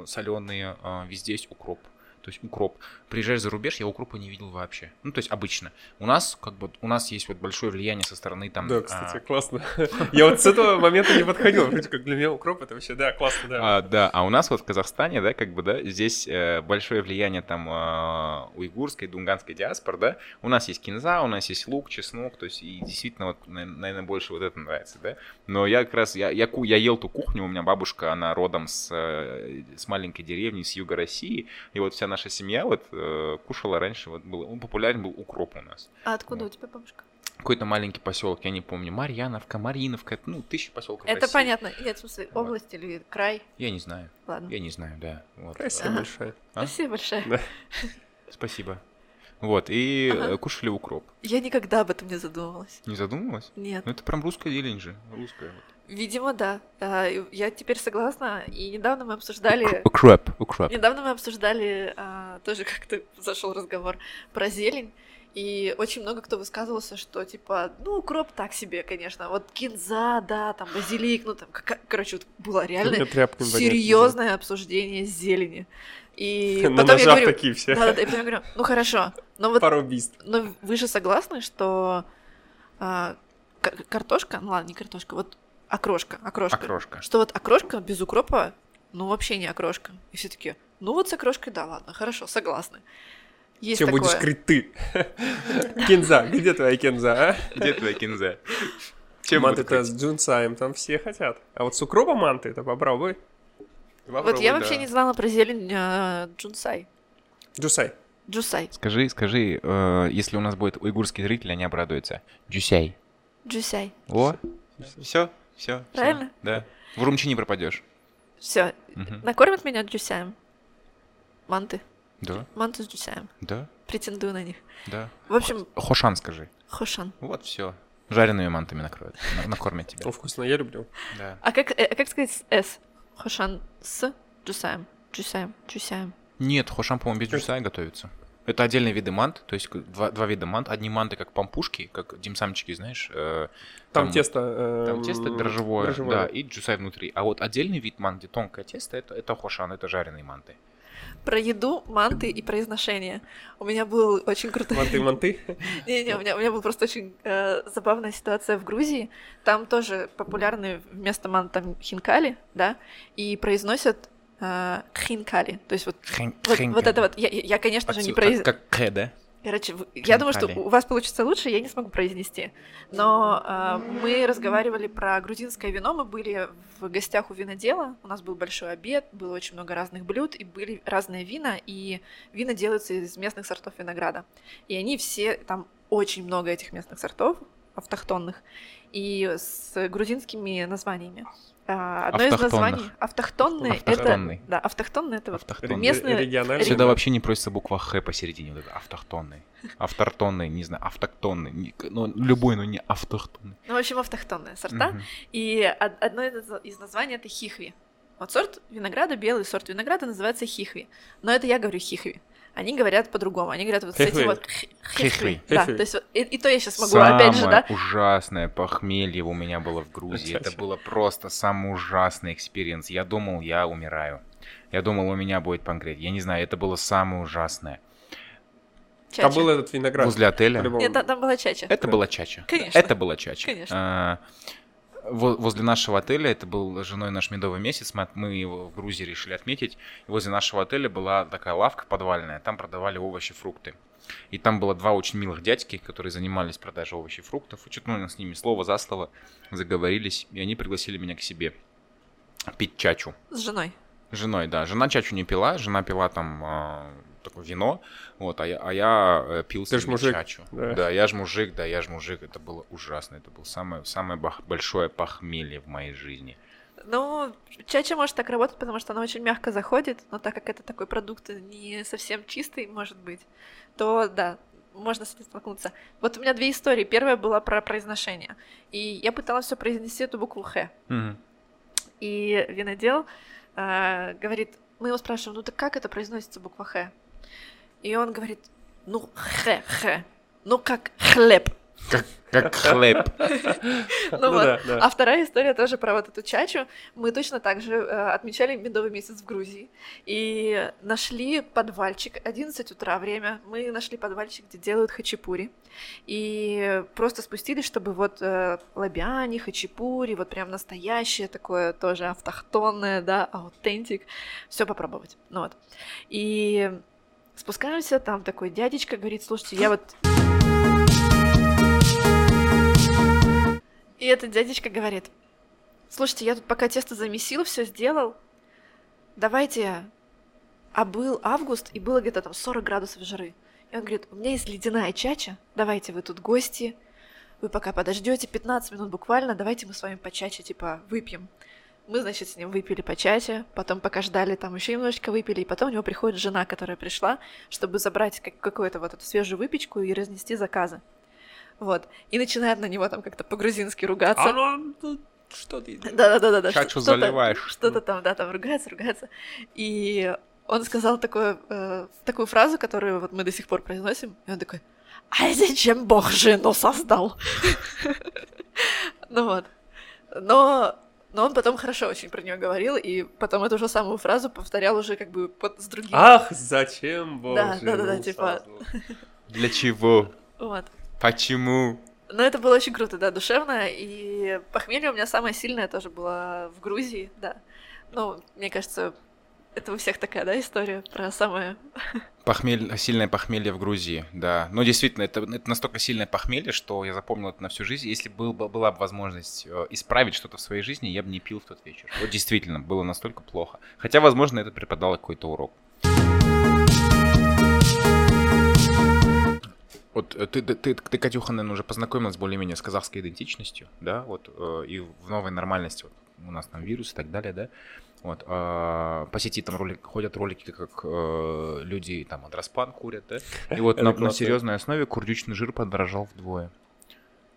соленые, везде есть укроп. То есть укроп. Приезжаешь за рубеж, я укропа не видел вообще. Ну, то есть обычно. У нас, как бы, у нас есть вот большое влияние со стороны там... Да, а, кстати, классно. Я вот с этого момента не подходил. Вроде как для меня укроп это вообще, да, классно, да. А, да, а у нас вот в Казахстане, да, как бы, да, здесь э, большое влияние там э, уйгурской, дунганской диаспоры, да. У нас есть кинза, у нас есть лук, чеснок, то есть и действительно вот, наверное, больше вот это нравится, да. Но я как раз, я, я, я ел ту кухню, у меня бабушка, она родом с, э, с маленькой деревни, с юга России, и вот вся наша семья вот э, кушала раньше, вот был, он популярен был укроп у нас. А откуда у тебя бабушка? Какой-то маленький поселок, я не помню, Марьяновка, Мариновка, это, ну, тысяча поселков Это России. понятно. Нет, в смысле, Вот. область или край? Я не знаю, Ладно. я не знаю, да. Вот. Россия Ага. большая. А? Спасибо большое. Да. Спасибо. Вот, и Ага. э, кушали укроп. Я никогда об этом не задумывалась. Не задумывалась? Нет. Ну, это прям русская зелень же. Русская. Вот. Видимо, да. А, и Я теперь согласна. И недавно мы обсуждали... Укроп, укроп. Недавно мы обсуждали, а, тоже как-то зашел разговор про зелень, и очень много кто высказывался, что типа, ну, укроп так себе, конечно, вот кинза, да, там базилик, ну там, кака- короче, вот было реально серьезное обсуждение зелени. И. На потом я говорю, такие все. да, да, да, и потом я говорю, ну хорошо, но вот, Пару убийств. но вы же согласны, что а, картошка, ну ладно, не картошка, вот окрошка, окрошка, Окрошка. что вот окрошка без укропа, ну вообще не окрошка. И все таки ну вот с окрошкой, да, ладно, хорошо, согласны. Есть Все такое. будешь крыть ты. Кинза, где твоя кинза, а? Где твоя кинза? Чем Манты-то с джунсаем там все хотят. А вот с укропом манты это попробуй. крыть? Вот Попробуй, я вообще да. не знала про зелень а, джунсай. Джусай. Джусай. Скажи, скажи, э, если у нас будет уйгурский зритель, они обрадуются. Джусяй. Джусай. О, все, все. Правильно? Да. В Урумчи не пропадешь. Все, Мгм. накормят меня джусяем. Манты. Да, Манты с джусяем. да, Претендую на них. да. В общем, Хошан скажи. хошан. Вот все. Жареными мантами накроют. на- Накормят тебя. Ну, вкусно, я люблю. Да. А как, э, а как сказать с «с»? Хошан с джусаем. Джусаем. Джусаем. Нет, хошан, по-моему, без джусая готовится. Это отдельные виды мант, то есть два, два вида мант. Одни манты как пампушки, как димсамчики, знаешь. э, Там тесто... Там эм, тесто дрожжевое, дрожжевое. да, и джусай внутри. А вот отдельный вид мант, где тонкое тесто, это, это хошан, это жареные манты. Про еду, манты и произношение. У меня был очень крутой... Манты-манты. Не-не, у меня, у меня была просто очень э, забавная ситуация в Грузии. Там тоже популярны вместо ман там хинкали, да, и произносят э, хинкали. То есть вот, Хрень- вот, вот это вот, я, я, конечно же, не отсюда, произ... Как, К, да? Короче, в- я думаю, что Хинкали. у вас получится лучше, я не смогу произнести. Но э, мы разговаривали про грузинское вино, мы были в гостях у винодела, у нас был большой обед, было очень много разных блюд, и были разные вина, и вина делаются из местных сортов винограда. И они все, там очень много этих местных сортов, автохтонных, и с грузинскими названиями. А, Одно из названий автохтонные, Автохтонный. это да, автохтонные это вот Автохтонный. местные Региональный. Сюда вообще не просится буква Х посередине, вот это автохтонный. Автортонный, не знаю, автохтонный. Ну, любой, но не автохтонный. Ну, в общем, автохтонные сорта. Мгм. И од- одно из названий это хихви. Вот сорт винограда, белый сорт винограда называется хихви. Но это я говорю хихви. Они говорят по-другому. Они говорят вот с этим вот. Да, то есть и, и то я сейчас могу опять же, Самое да? ужасное похмелье у меня было в Грузии. Это было просто самый ужасный experience. Я думал, я умираю. Я думал, у меня будет панкреатит. Я не знаю, это было самое ужасное. Там Чача. был этот виноград. Возле отеля. По-любому. Нет, там, там была чача. Это Да. была чача. Конечно. Это была чача. Конечно. А, Возле нашего отеля, это был женой наш медовый месяц, мы, мы его в Грузии решили отметить. И возле нашего отеля была такая лавка подвальная, там продавали овощи, фрукты. И там было два очень милых дядьки, которые занимались продажей овощей и фруктов. И что-то мы с ними слово за слово заговорились, и они пригласили меня к себе. пить чачу. С женой. С женой, да. Жена чачу не пила, жена пила там э, такое вино, вот, а я, а я э, пил Ты ж себе мужик, чачу. да. Да. я ж мужик, да, я ж мужик. Это было ужасно. Это было самое, самое бах- большое похмелье в моей жизни. Ну, чача может так работать, потому что она очень мягко заходит, но так как это такой продукт не совсем чистый, может быть, то да, можно с этим столкнуться. Вот у меня две истории. Первая была про произношение. И я пыталась все произнести эту букву Х. Мгм. И винодел э, говорит, мы его спрашиваем, ну так как это произносится буква Х? И он говорит, ну Х, Х, ну как хлеб. Как хлеб. Ну Ну вот. А вторая история тоже про вот эту чачу. Мы точно так же э, отмечали медовый месяц в Грузии. И нашли подвальчик, 11 утра время, мы нашли подвальчик, где делают хачапури. И просто спустились, чтобы вот э, лабиани, хачапури, вот прям настоящее такое тоже автохтонное, да, аутентик, все попробовать. Ну вот. И спускаемся, там такой дядечка говорит, слушайте, я вот И этот дядечка говорит, слушайте, я тут пока тесто замесил, все сделал, давайте... А был август, и было где-то там 40 градусов жары. И он говорит, у меня есть ледяная чача, давайте вы тут гости, вы пока подождете 15 минут буквально, давайте мы с вами по чаче, типа, выпьем. Мы, значит, с ним выпили по чаче, потом пока ждали, там еще немножечко выпили, и потом у него приходит жена, которая пришла, чтобы забрать как- какую-то вот эту свежую выпечку и разнести заказы. Вот. И начинает на него там как-то по-грузински ругаться. А ну, ну, что ты делаешь? Да-да-да-да. Чачу что-то- заливаешь. Что-то там, да, там ругается, ругается. И он сказал такое, э, такую фразу, которую вот мы до сих пор произносим, и он такой, а зачем Бог жену создал? Ну вот. Но, но он потом хорошо очень про нее говорил, и потом эту же самую фразу повторял уже как бы под, с другим. Ах, зачем Бог Да, да, да, да, типа-? Для чего? Вот. Почему? Но это было очень круто, да, душевно. И похмелье у меня самое сильное тоже было в Грузии, да. Ну, мне кажется, это у всех такая, да, история про самое... Похмель... Сильное похмелье в Грузии, да. Но действительно, это, это настолько сильное похмелье, что я запомнил это на всю жизнь. Если был, бы- была бы возможность э, исправить что-то в своей жизни, я бы не пил в тот вечер. Вот действительно, было настолько плохо. Хотя, возможно, это преподало какой-то урок. Вот э, ты, ты, ты, ты, Катюха, наверное, уже познакомилась более-менее с казахской идентичностью, да, вот, э, и в новой нормальности, вот, у нас там вирус и так далее, да, вот, а, по сети там ролик, ходят ролики, как э, люди там адраспан курят, да, и вот на, на серьезной основе курдючный жир подорожал вдвое.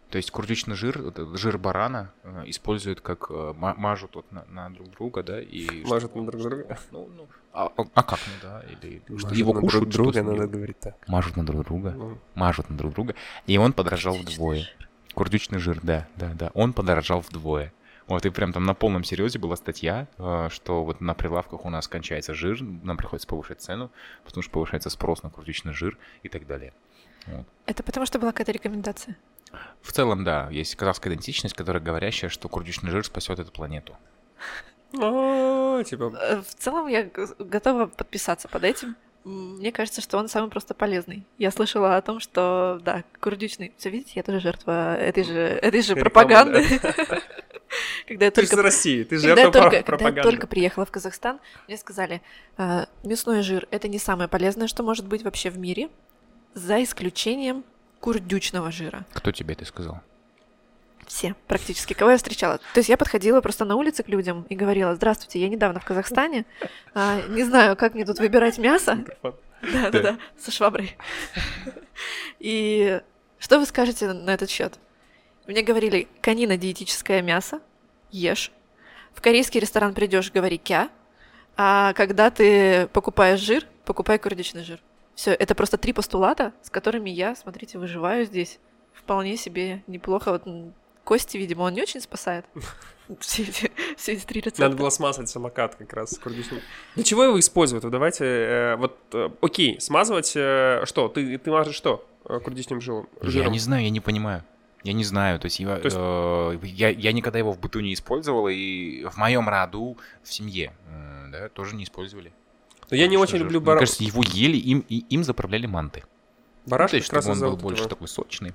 То есть курдючный жир, жир барана, э, используют как э, ма- мажут вот на, на друг друга, да, и Мажут на друг друга. ну, ну, а, а- а как, ну да, или что, его на кушают, друг друга, надо говорить так. мажут на друг друга Ну, мажут на друг друга, и он подорожал вдвое. Курдючный жир, да, да, да. Он подорожал вдвое. Вот, и прям там на полном серьезе была статья, э, что вот на прилавках у нас кончается жир, нам приходится повышать цену, потому что повышается спрос на курдючный жир и так далее. Вот. Это потому что была какая-то рекомендация. В целом, да, есть казахская идентичность, которая говорящая, что курдючный жир спасет эту планету. а, Типа, Э, В целом я готова подписаться под этим. Мне кажется, что он самый просто полезный. Я слышала о том, что, да, курдючный... Все видите, я тоже жертва этой же, этой же Рекламы, пропаганды. Когда я ты только из России, ты же Когда жертва только, когда я пропаганды. только приехала в Казахстан, мне сказали, «А, мясной жир это не самое полезное, что может быть вообще в мире, за исключением курдючного жира. Кто тебе это сказал? Все, практически, кого я встречала. То есть я подходила просто на улице к людям и говорила, здравствуйте, я недавно в Казахстане, а, не знаю, как мне тут выбирать мясо. Да-да-да, со шваброй. И что вы скажете на этот счет? Мне говорили, конина диетическое мясо, ешь. В корейский ресторан придешь, говори кя. А когда ты покупаешь жир, покупай курдючный жир. Все, это просто три постулата, с которыми я, смотрите, выживаю здесь. Вполне себе неплохо. Вот Кости, видимо, он не очень спасает. Все эти, все эти три рецепта. Надо было смазать самокат как раз с курдючным. Для чего его используют? Вот давайте, э, вот, э, окей, смазывать, э, что? Ты, ты мажешь что? Э, Курдючным жиром? Я не знаю, я не понимаю. Я не знаю, то есть, я, То есть- э, я, я никогда его в быту не использовал, и в моем роду, в семье, э, да, тоже не использовали. Но я не очень же. люблю Мне бара... кажется, его ели, им, и им заправляли манты. барашек То есть, как раз чтобы он был больше этого такой сочный.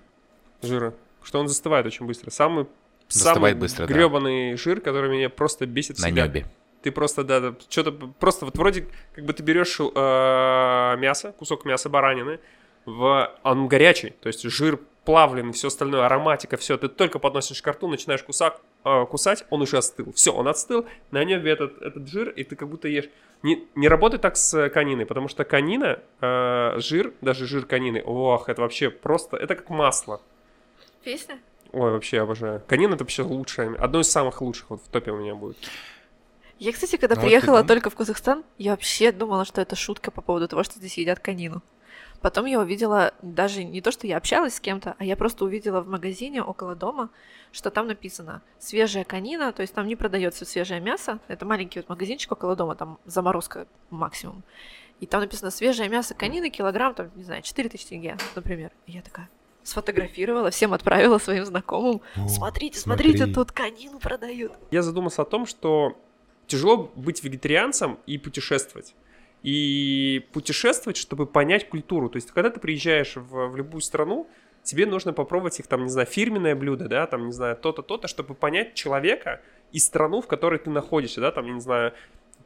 жира. Что он застывает очень быстро. Самый самый быстро, да. гребаный жир, который меня просто бесит На всегда. небе. Ты просто, да, да, что-то просто вот вроде как бы ты берешь э, мясо, кусок мяса баранины, в, он горячий, то есть жир плавленый, все остальное, ароматика, все, ты только подносишь к рту, начинаешь кусак, э, кусать, он уже остыл. Все, он остыл, на нем этот, этот жир, и ты как будто ешь. Не, не работай так с кониной, потому что конина, э, жир, даже жир конины, ох, это вообще просто, это как масло. Песня? Ой, вообще обожаю. Конина это вообще лучшее, одно из самых лучших вот в топе у меня будет. Я, кстати, когда вот приехала ты- только в Казахстан, я вообще думала, что это шутка по поводу того, что здесь едят конину. Потом я увидела, даже не то, что я общалась с кем-то, а я просто увидела в магазине около дома, что там написано «свежая конина», то есть там не продается свежее мясо, это маленький вот магазинчик около дома, там заморозка максимум. И там написано «свежее мясо конины, килограмм, там, не знаю, 4000 тенге», например. И я такая сфотографировала, всем отправила своим знакомым. Смотрите, смотрите, смотри. тут конину продают. Я задумался о том, что тяжело быть вегетарианцем и путешествовать. И путешествовать, чтобы понять культуру. То есть, когда ты приезжаешь в, в любую страну, тебе нужно попробовать их там, не знаю, фирменное блюдо, да, там, не знаю, то-то, то-то, чтобы понять человека и страну, в которой ты находишься, да, там, не знаю,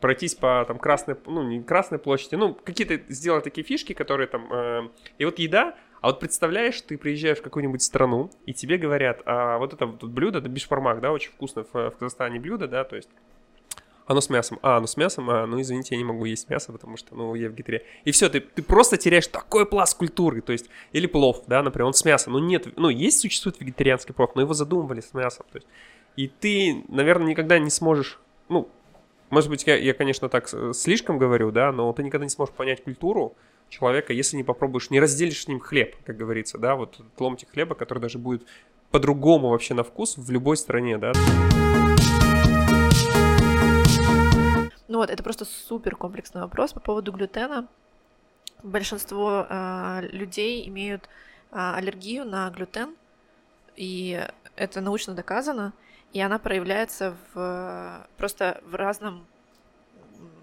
пройтись по там красной, ну, не красной площади, ну, какие-то сделать такие фишки, которые там, э, и вот еда, а вот представляешь, ты приезжаешь в какую-нибудь страну, и тебе говорят, а вот это вот блюдо, это бишпармак, да, очень вкусно в, в Казахстане блюдо, да, то есть оно с мясом. А, оно с мясом, а, ну извините, я не могу есть мясо, потому что, ну, я вегетариан. И все, ты, ты просто теряешь такой пласт культуры, то есть, или плов, да, например, он с мясом. Ну, нет, ну, есть, существует вегетарианский плов, но его задумывали с мясом, то есть. И ты, наверное, никогда не сможешь, ну, может быть, я, я, конечно, так слишком говорю, да, но ты никогда не сможешь понять культуру человека, если не попробуешь, не разделишь с ним хлеб, как говорится, да, вот ломтик хлеба, который даже будет по-другому вообще на вкус в любой стране, да. Ну вот, это просто супер комплексный вопрос по поводу глютена. Большинство а, людей имеют а, аллергию на глютен, и это научно доказано, и она проявляется в, просто в разном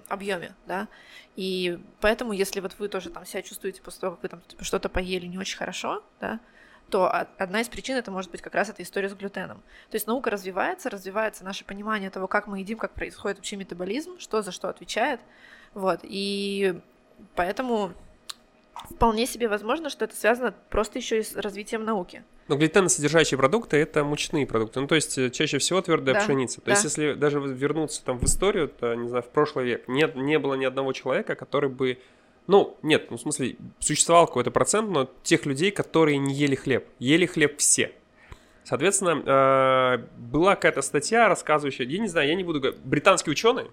объеме, да. И поэтому, если вот вы тоже там себя чувствуете после того, как вы там типа, что-то поели не очень хорошо, да, то одна из причин это может быть как раз эта история с глютеном. То есть наука развивается, развивается наше понимание того, как мы едим, как происходит вообще метаболизм, что за что отвечает. Вот. И поэтому вполне себе возможно, что это связано просто еще и с развитием науки. Но глютеносодержащие продукты это мучные продукты. Ну, то есть э, чаще всего твердая Да, пшеница. То да. есть, если даже вернуться там в историю, то, не знаю, в прошлый век, нет, не было ни одного человека, который бы. Ну, нет, ну, в смысле, существовал какой-то процент, но тех людей, которые не ели хлеб. Ели хлеб все. Соответственно, э, была какая-то статья, рассказывающая, я не знаю, я не буду говорить, британские ученые,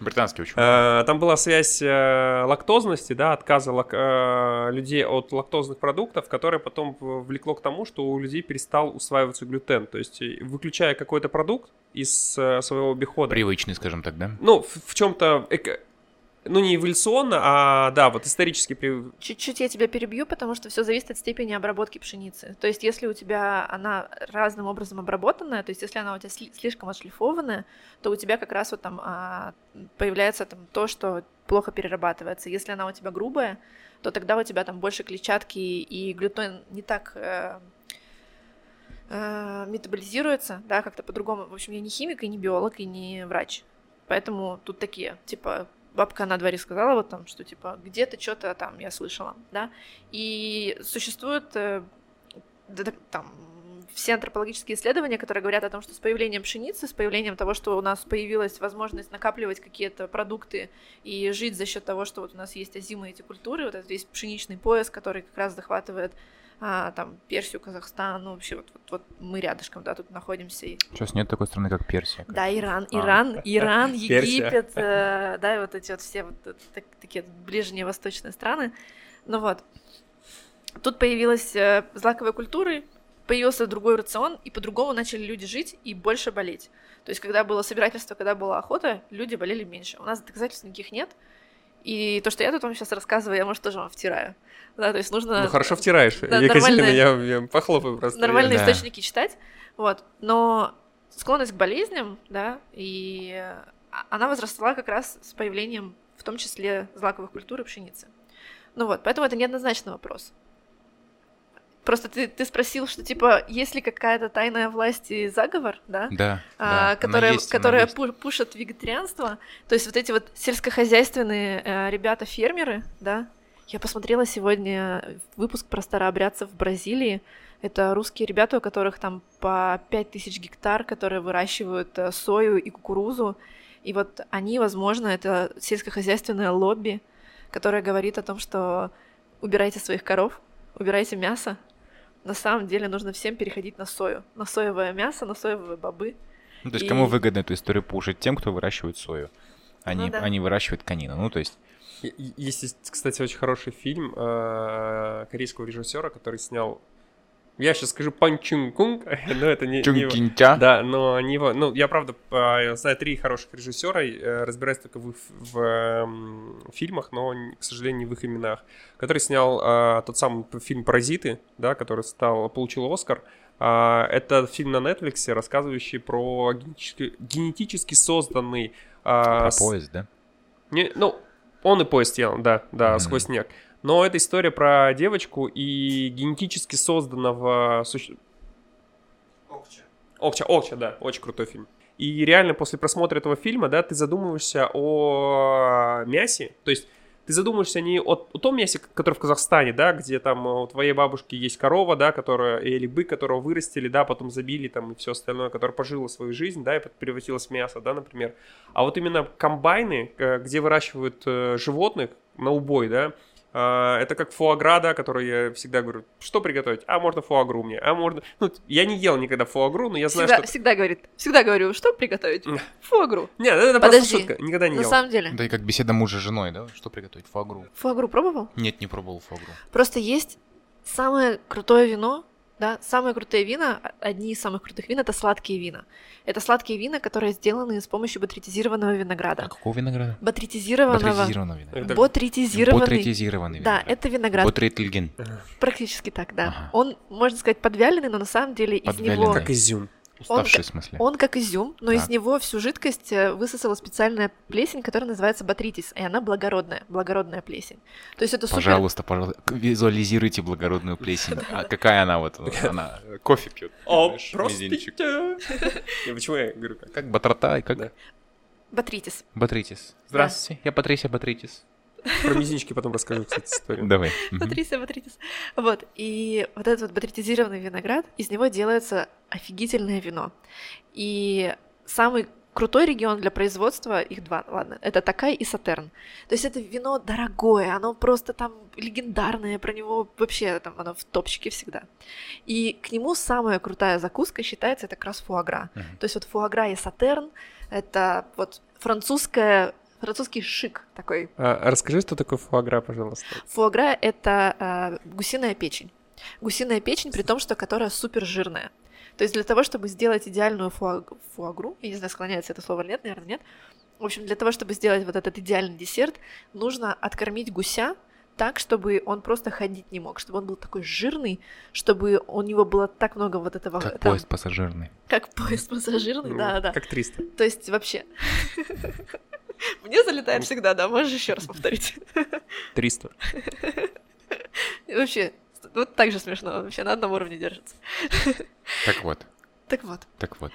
Британский ученый. Э, Там была связь э, лактозности, да, отказа лак- людей от лактозных продуктов, которое потом влекло к тому, что у людей перестал усваиваться глютен. То есть, выключая какой-то продукт из своего обихода, Привычный, скажем так, да? ну, в, в чем-то, ну, не эволюционно, а, да, вот исторически. Чуть-чуть я тебя перебью, потому что все зависит от степени обработки пшеницы. То есть, если у тебя она разным образом обработанная, то есть, если она у тебя сли- слишком отшлифованная, то у тебя как раз вот там а, появляется там то, что плохо перерабатывается. Если она у тебя грубая, то тогда у тебя там больше клетчатки и глютен не так э, э, метаболизируется, да, как-то по-другому. В общем, я не химик и не биолог и не врач. Поэтому тут такие, типа, бабка на дворе сказала вот там, что типа где-то что-то там я слышала, да. И существуют э, там все антропологические исследования, которые говорят о том, что с появлением пшеницы, с появлением того, что у нас появилась возможность накапливать какие-то продукты и жить за счет того, что вот у нас есть озимые эти культуры, вот этот весь пшеничный пояс, который как раз захватывает а, там Персию, Казахстан, ну вообще вот, вот, вот мы рядышком, да, тут находимся. И... Сейчас нет такой страны, как Персия. Да, Иран, А. Иран, Иран. Египет, э, да, и вот эти вот все вот так- такие ближние восточные страны. Ну вот, тут появилась э, злаковая культура, появился другой рацион, и по-другому начали люди жить и больше болеть. То есть, когда было собирательство, когда была охота, люди болели меньше. У нас доказательств никаких нет, и то, что я тут вам сейчас рассказываю, я, может, тоже вам втираю. Да, то есть нужно... Ну, хорошо втираешь. да, Екатерина, я, я похлопаю просто. нормальные Да. источники читать, вот, но склонность к болезням, да, и э, она возросла как раз с появлением, в том числе, злаковых культур и пшеницы. Ну вот, поэтому это неоднозначный вопрос. Просто ты, ты спросил, что типа, есть ли какая-то тайная власть и заговор, да? Да. А, да, которая, есть, которая пу- пушат вегетарианство. То есть вот эти вот сельскохозяйственные э, ребята-фермеры, да. Я посмотрела сегодня выпуск про старообрядцев в Бразилии. Это русские ребята, у которых там по 5000 гектар, которые выращивают э, сою и кукурузу. И вот они, возможно, это сельскохозяйственное лобби, которое говорит о том, что убирайте своих коров, убирайте мясо. На самом деле нужно всем переходить на сою, на соевое мясо, на соевые бобы. Ну, то есть и- кому выгодно эту историю пушить? Тем, кто выращивает сою. Они, Ну да. они выращивают конину. Ну, то Есть, есть, кстати, очень хороший фильм э, корейского режиссера, который снял. Я сейчас скажу Пан Чун Кунг, но это не, не. Да, но не его. Ну, я правда э, знаю три хороших режиссера, э, разбираюсь только в, их- в эм, фильмах, но, к сожалению, не в их именах. Который снял э, тот самый фильм Паразиты, да, который стал, получил Оскар. А, это фильм на Netflix, рассказывающий про генетически, генетически созданный. а, Про поезд, да? не, ну, он и поезд сделан, да, да, Мгм. сквозь снег. Но это история про девочку и генетически созданного суще... Окча, Окча, да, очень крутой фильм. И реально после просмотра этого фильма, да, ты задумываешься о мясе, то есть ты задумываешься не о, о том мясе, который в Казахстане, да, где там у твоей бабушки есть корова, да, которая, или бык, которого вырастили, да, потом забили там и все остальное, которое пожило свою жизнь, да, и превратилось в мясо, да, например. А вот именно комбайны, э, где выращивают э, животных на убой, да, это как фуагра, да, который я всегда говорю, что приготовить? А, можно фуагру мне, а можно... Ну, я не ел никогда фуагру, но я знаю, Всегда, что... всегда говорит, всегда говорю, что приготовить? Фуагру. Нет, это Подожди. просто шутка, никогда не На ел. самом деле. Да и как беседа мужа с женой, да? Что приготовить? Фуагру. Фуагру пробовал? Нет, не пробовал фуагру. Просто есть самое крутое вино, да, самые крутые вина, а- одни из самых крутых вин это сладкие вина. Это сладкие вина, которые сделаны с помощью батритизированного винограда. А какого винограда? Батритизированного. Ботритизированного винограда. Ботритизированный. Ботритизированный Да, виноград. это виноград. Ботритильген. Практически так, да. Ага. Он, можно сказать, подвяленный, но на самом деле из Подвяленный. него... Как изюм. Уставший, Он- в смысле. Он как изюм, но из Так. него всю жидкость э, высосала специальная плесень, которая называется батритис, и она благородная, благородная плесень. То есть это супер... Пожалуйста, пожалуйста, к- визуализируйте благородную плесень. А какая она вот? Она кофе пьет. О, просто... почему я говорю как? Как Батрота и как Да. Батритис. Батритис. Здравствуйте, я Патрисия Батритис. Про мизинчики потом расскажу, кстати, историю. Давай. Батрисия, батритис. Вот, и вот этот вот батритизированный виноград, из него делается офигительное вино. И самый крутой регион для производства, их два, ладно, это Такай и Сатерн. То есть это вино дорогое, оно просто там легендарное, про него вообще там оно в топчике всегда. И к нему самая крутая закуска считается это как раз фуагра. Мгм. То есть вот фуагра и Сатерн — это вот французская, французский шик такой. А, расскажи, что такое фуагра, пожалуйста. Фуагра — это а, гусиная печень. Гусиная печень, при том, что которая супер жирная. То есть для того, чтобы сделать идеальную фуа- фуагру, я не знаю, склоняется это слово или нет, наверное, нет. В общем, для того, чтобы сделать вот этот идеальный десерт, нужно откормить гуся так, чтобы он просто ходить не мог, чтобы он был такой жирный, чтобы у него было так много вот этого... Как там- поезд пассажирный. Как поезд пассажирный, Ну, да-да. Как 300. То есть вообще... Мне залетает всегда, да, можешь еще раз повторить. 300. И Вообще, вот так же смешно, вообще на одном уровне держится. Так вот, Так вот. так вот.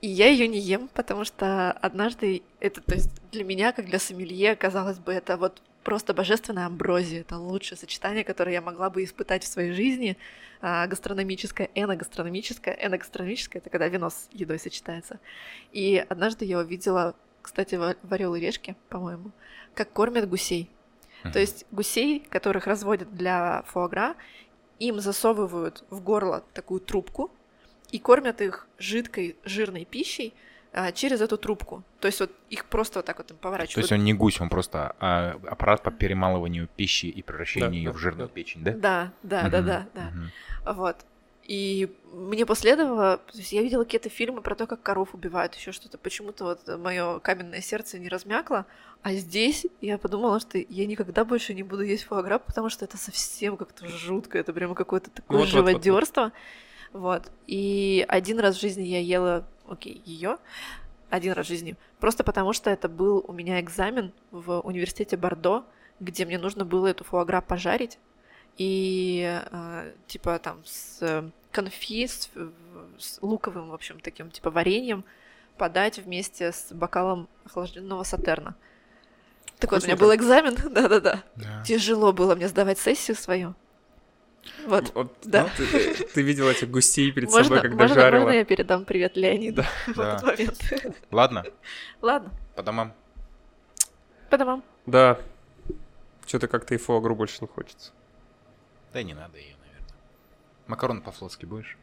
И я ее не ем, потому что однажды это, то есть для меня, как для сомелье, казалось бы, это вот просто божественная амброзия, это лучшее сочетание, которое я могла бы испытать в своей жизни, а, гастрономическое, эногастрономическое. Эногастрономическое — это когда вино с едой сочетается. И однажды я увидела, кстати, в «Орел и решке», по-моему, как кормят гусей. То Мгм. есть гусей, которых разводят для фуагра, им засовывают в горло такую трубку и кормят их жидкой жирной пищей а, через эту трубку. То есть вот их просто вот так вот им То поворачивают. есть он не гусь, он просто а, аппарат по перемалыванию пищи и превращению Да, ее да, в жирную да. печень, да? Да, да, да, Мгм, да, да. мгм. Вот. И мне после этого, то есть я видела какие-то фильмы про то, как коров убивают, еще что-то. Почему-то вот мое каменное сердце не размякло. А здесь я подумала, что я никогда больше не буду есть фуагра, потому что это совсем как-то жутко. Это прямо какое-то такое Вот, вот, вот, вот. живодерство. Вот. И один раз в жизни я ела, окей, ее. Один раз в жизни. Просто потому что это был у меня экзамен в университете Бордо, где мне нужно было эту фуагра пожарить. И э, типа там с конфи, с, с луковым, в общем, таким типа вареньем подать вместе с бокалом охлажденного сатерна. Так вот, у меня был экзамен, да-да-да. Тяжело было мне сдавать сессию свою. Вот, вот да. Ты, ты, ты видел этих гусей перед можно, собой, когда можно, жарила? Можно я передам привет Леониду да. в да. этот момент? Ладно. Ладно. По домам. По домам. Да. Что-то как-то и фуагру больше не хочется. Да не надо ее, наверное. Макарон по-флотски будешь?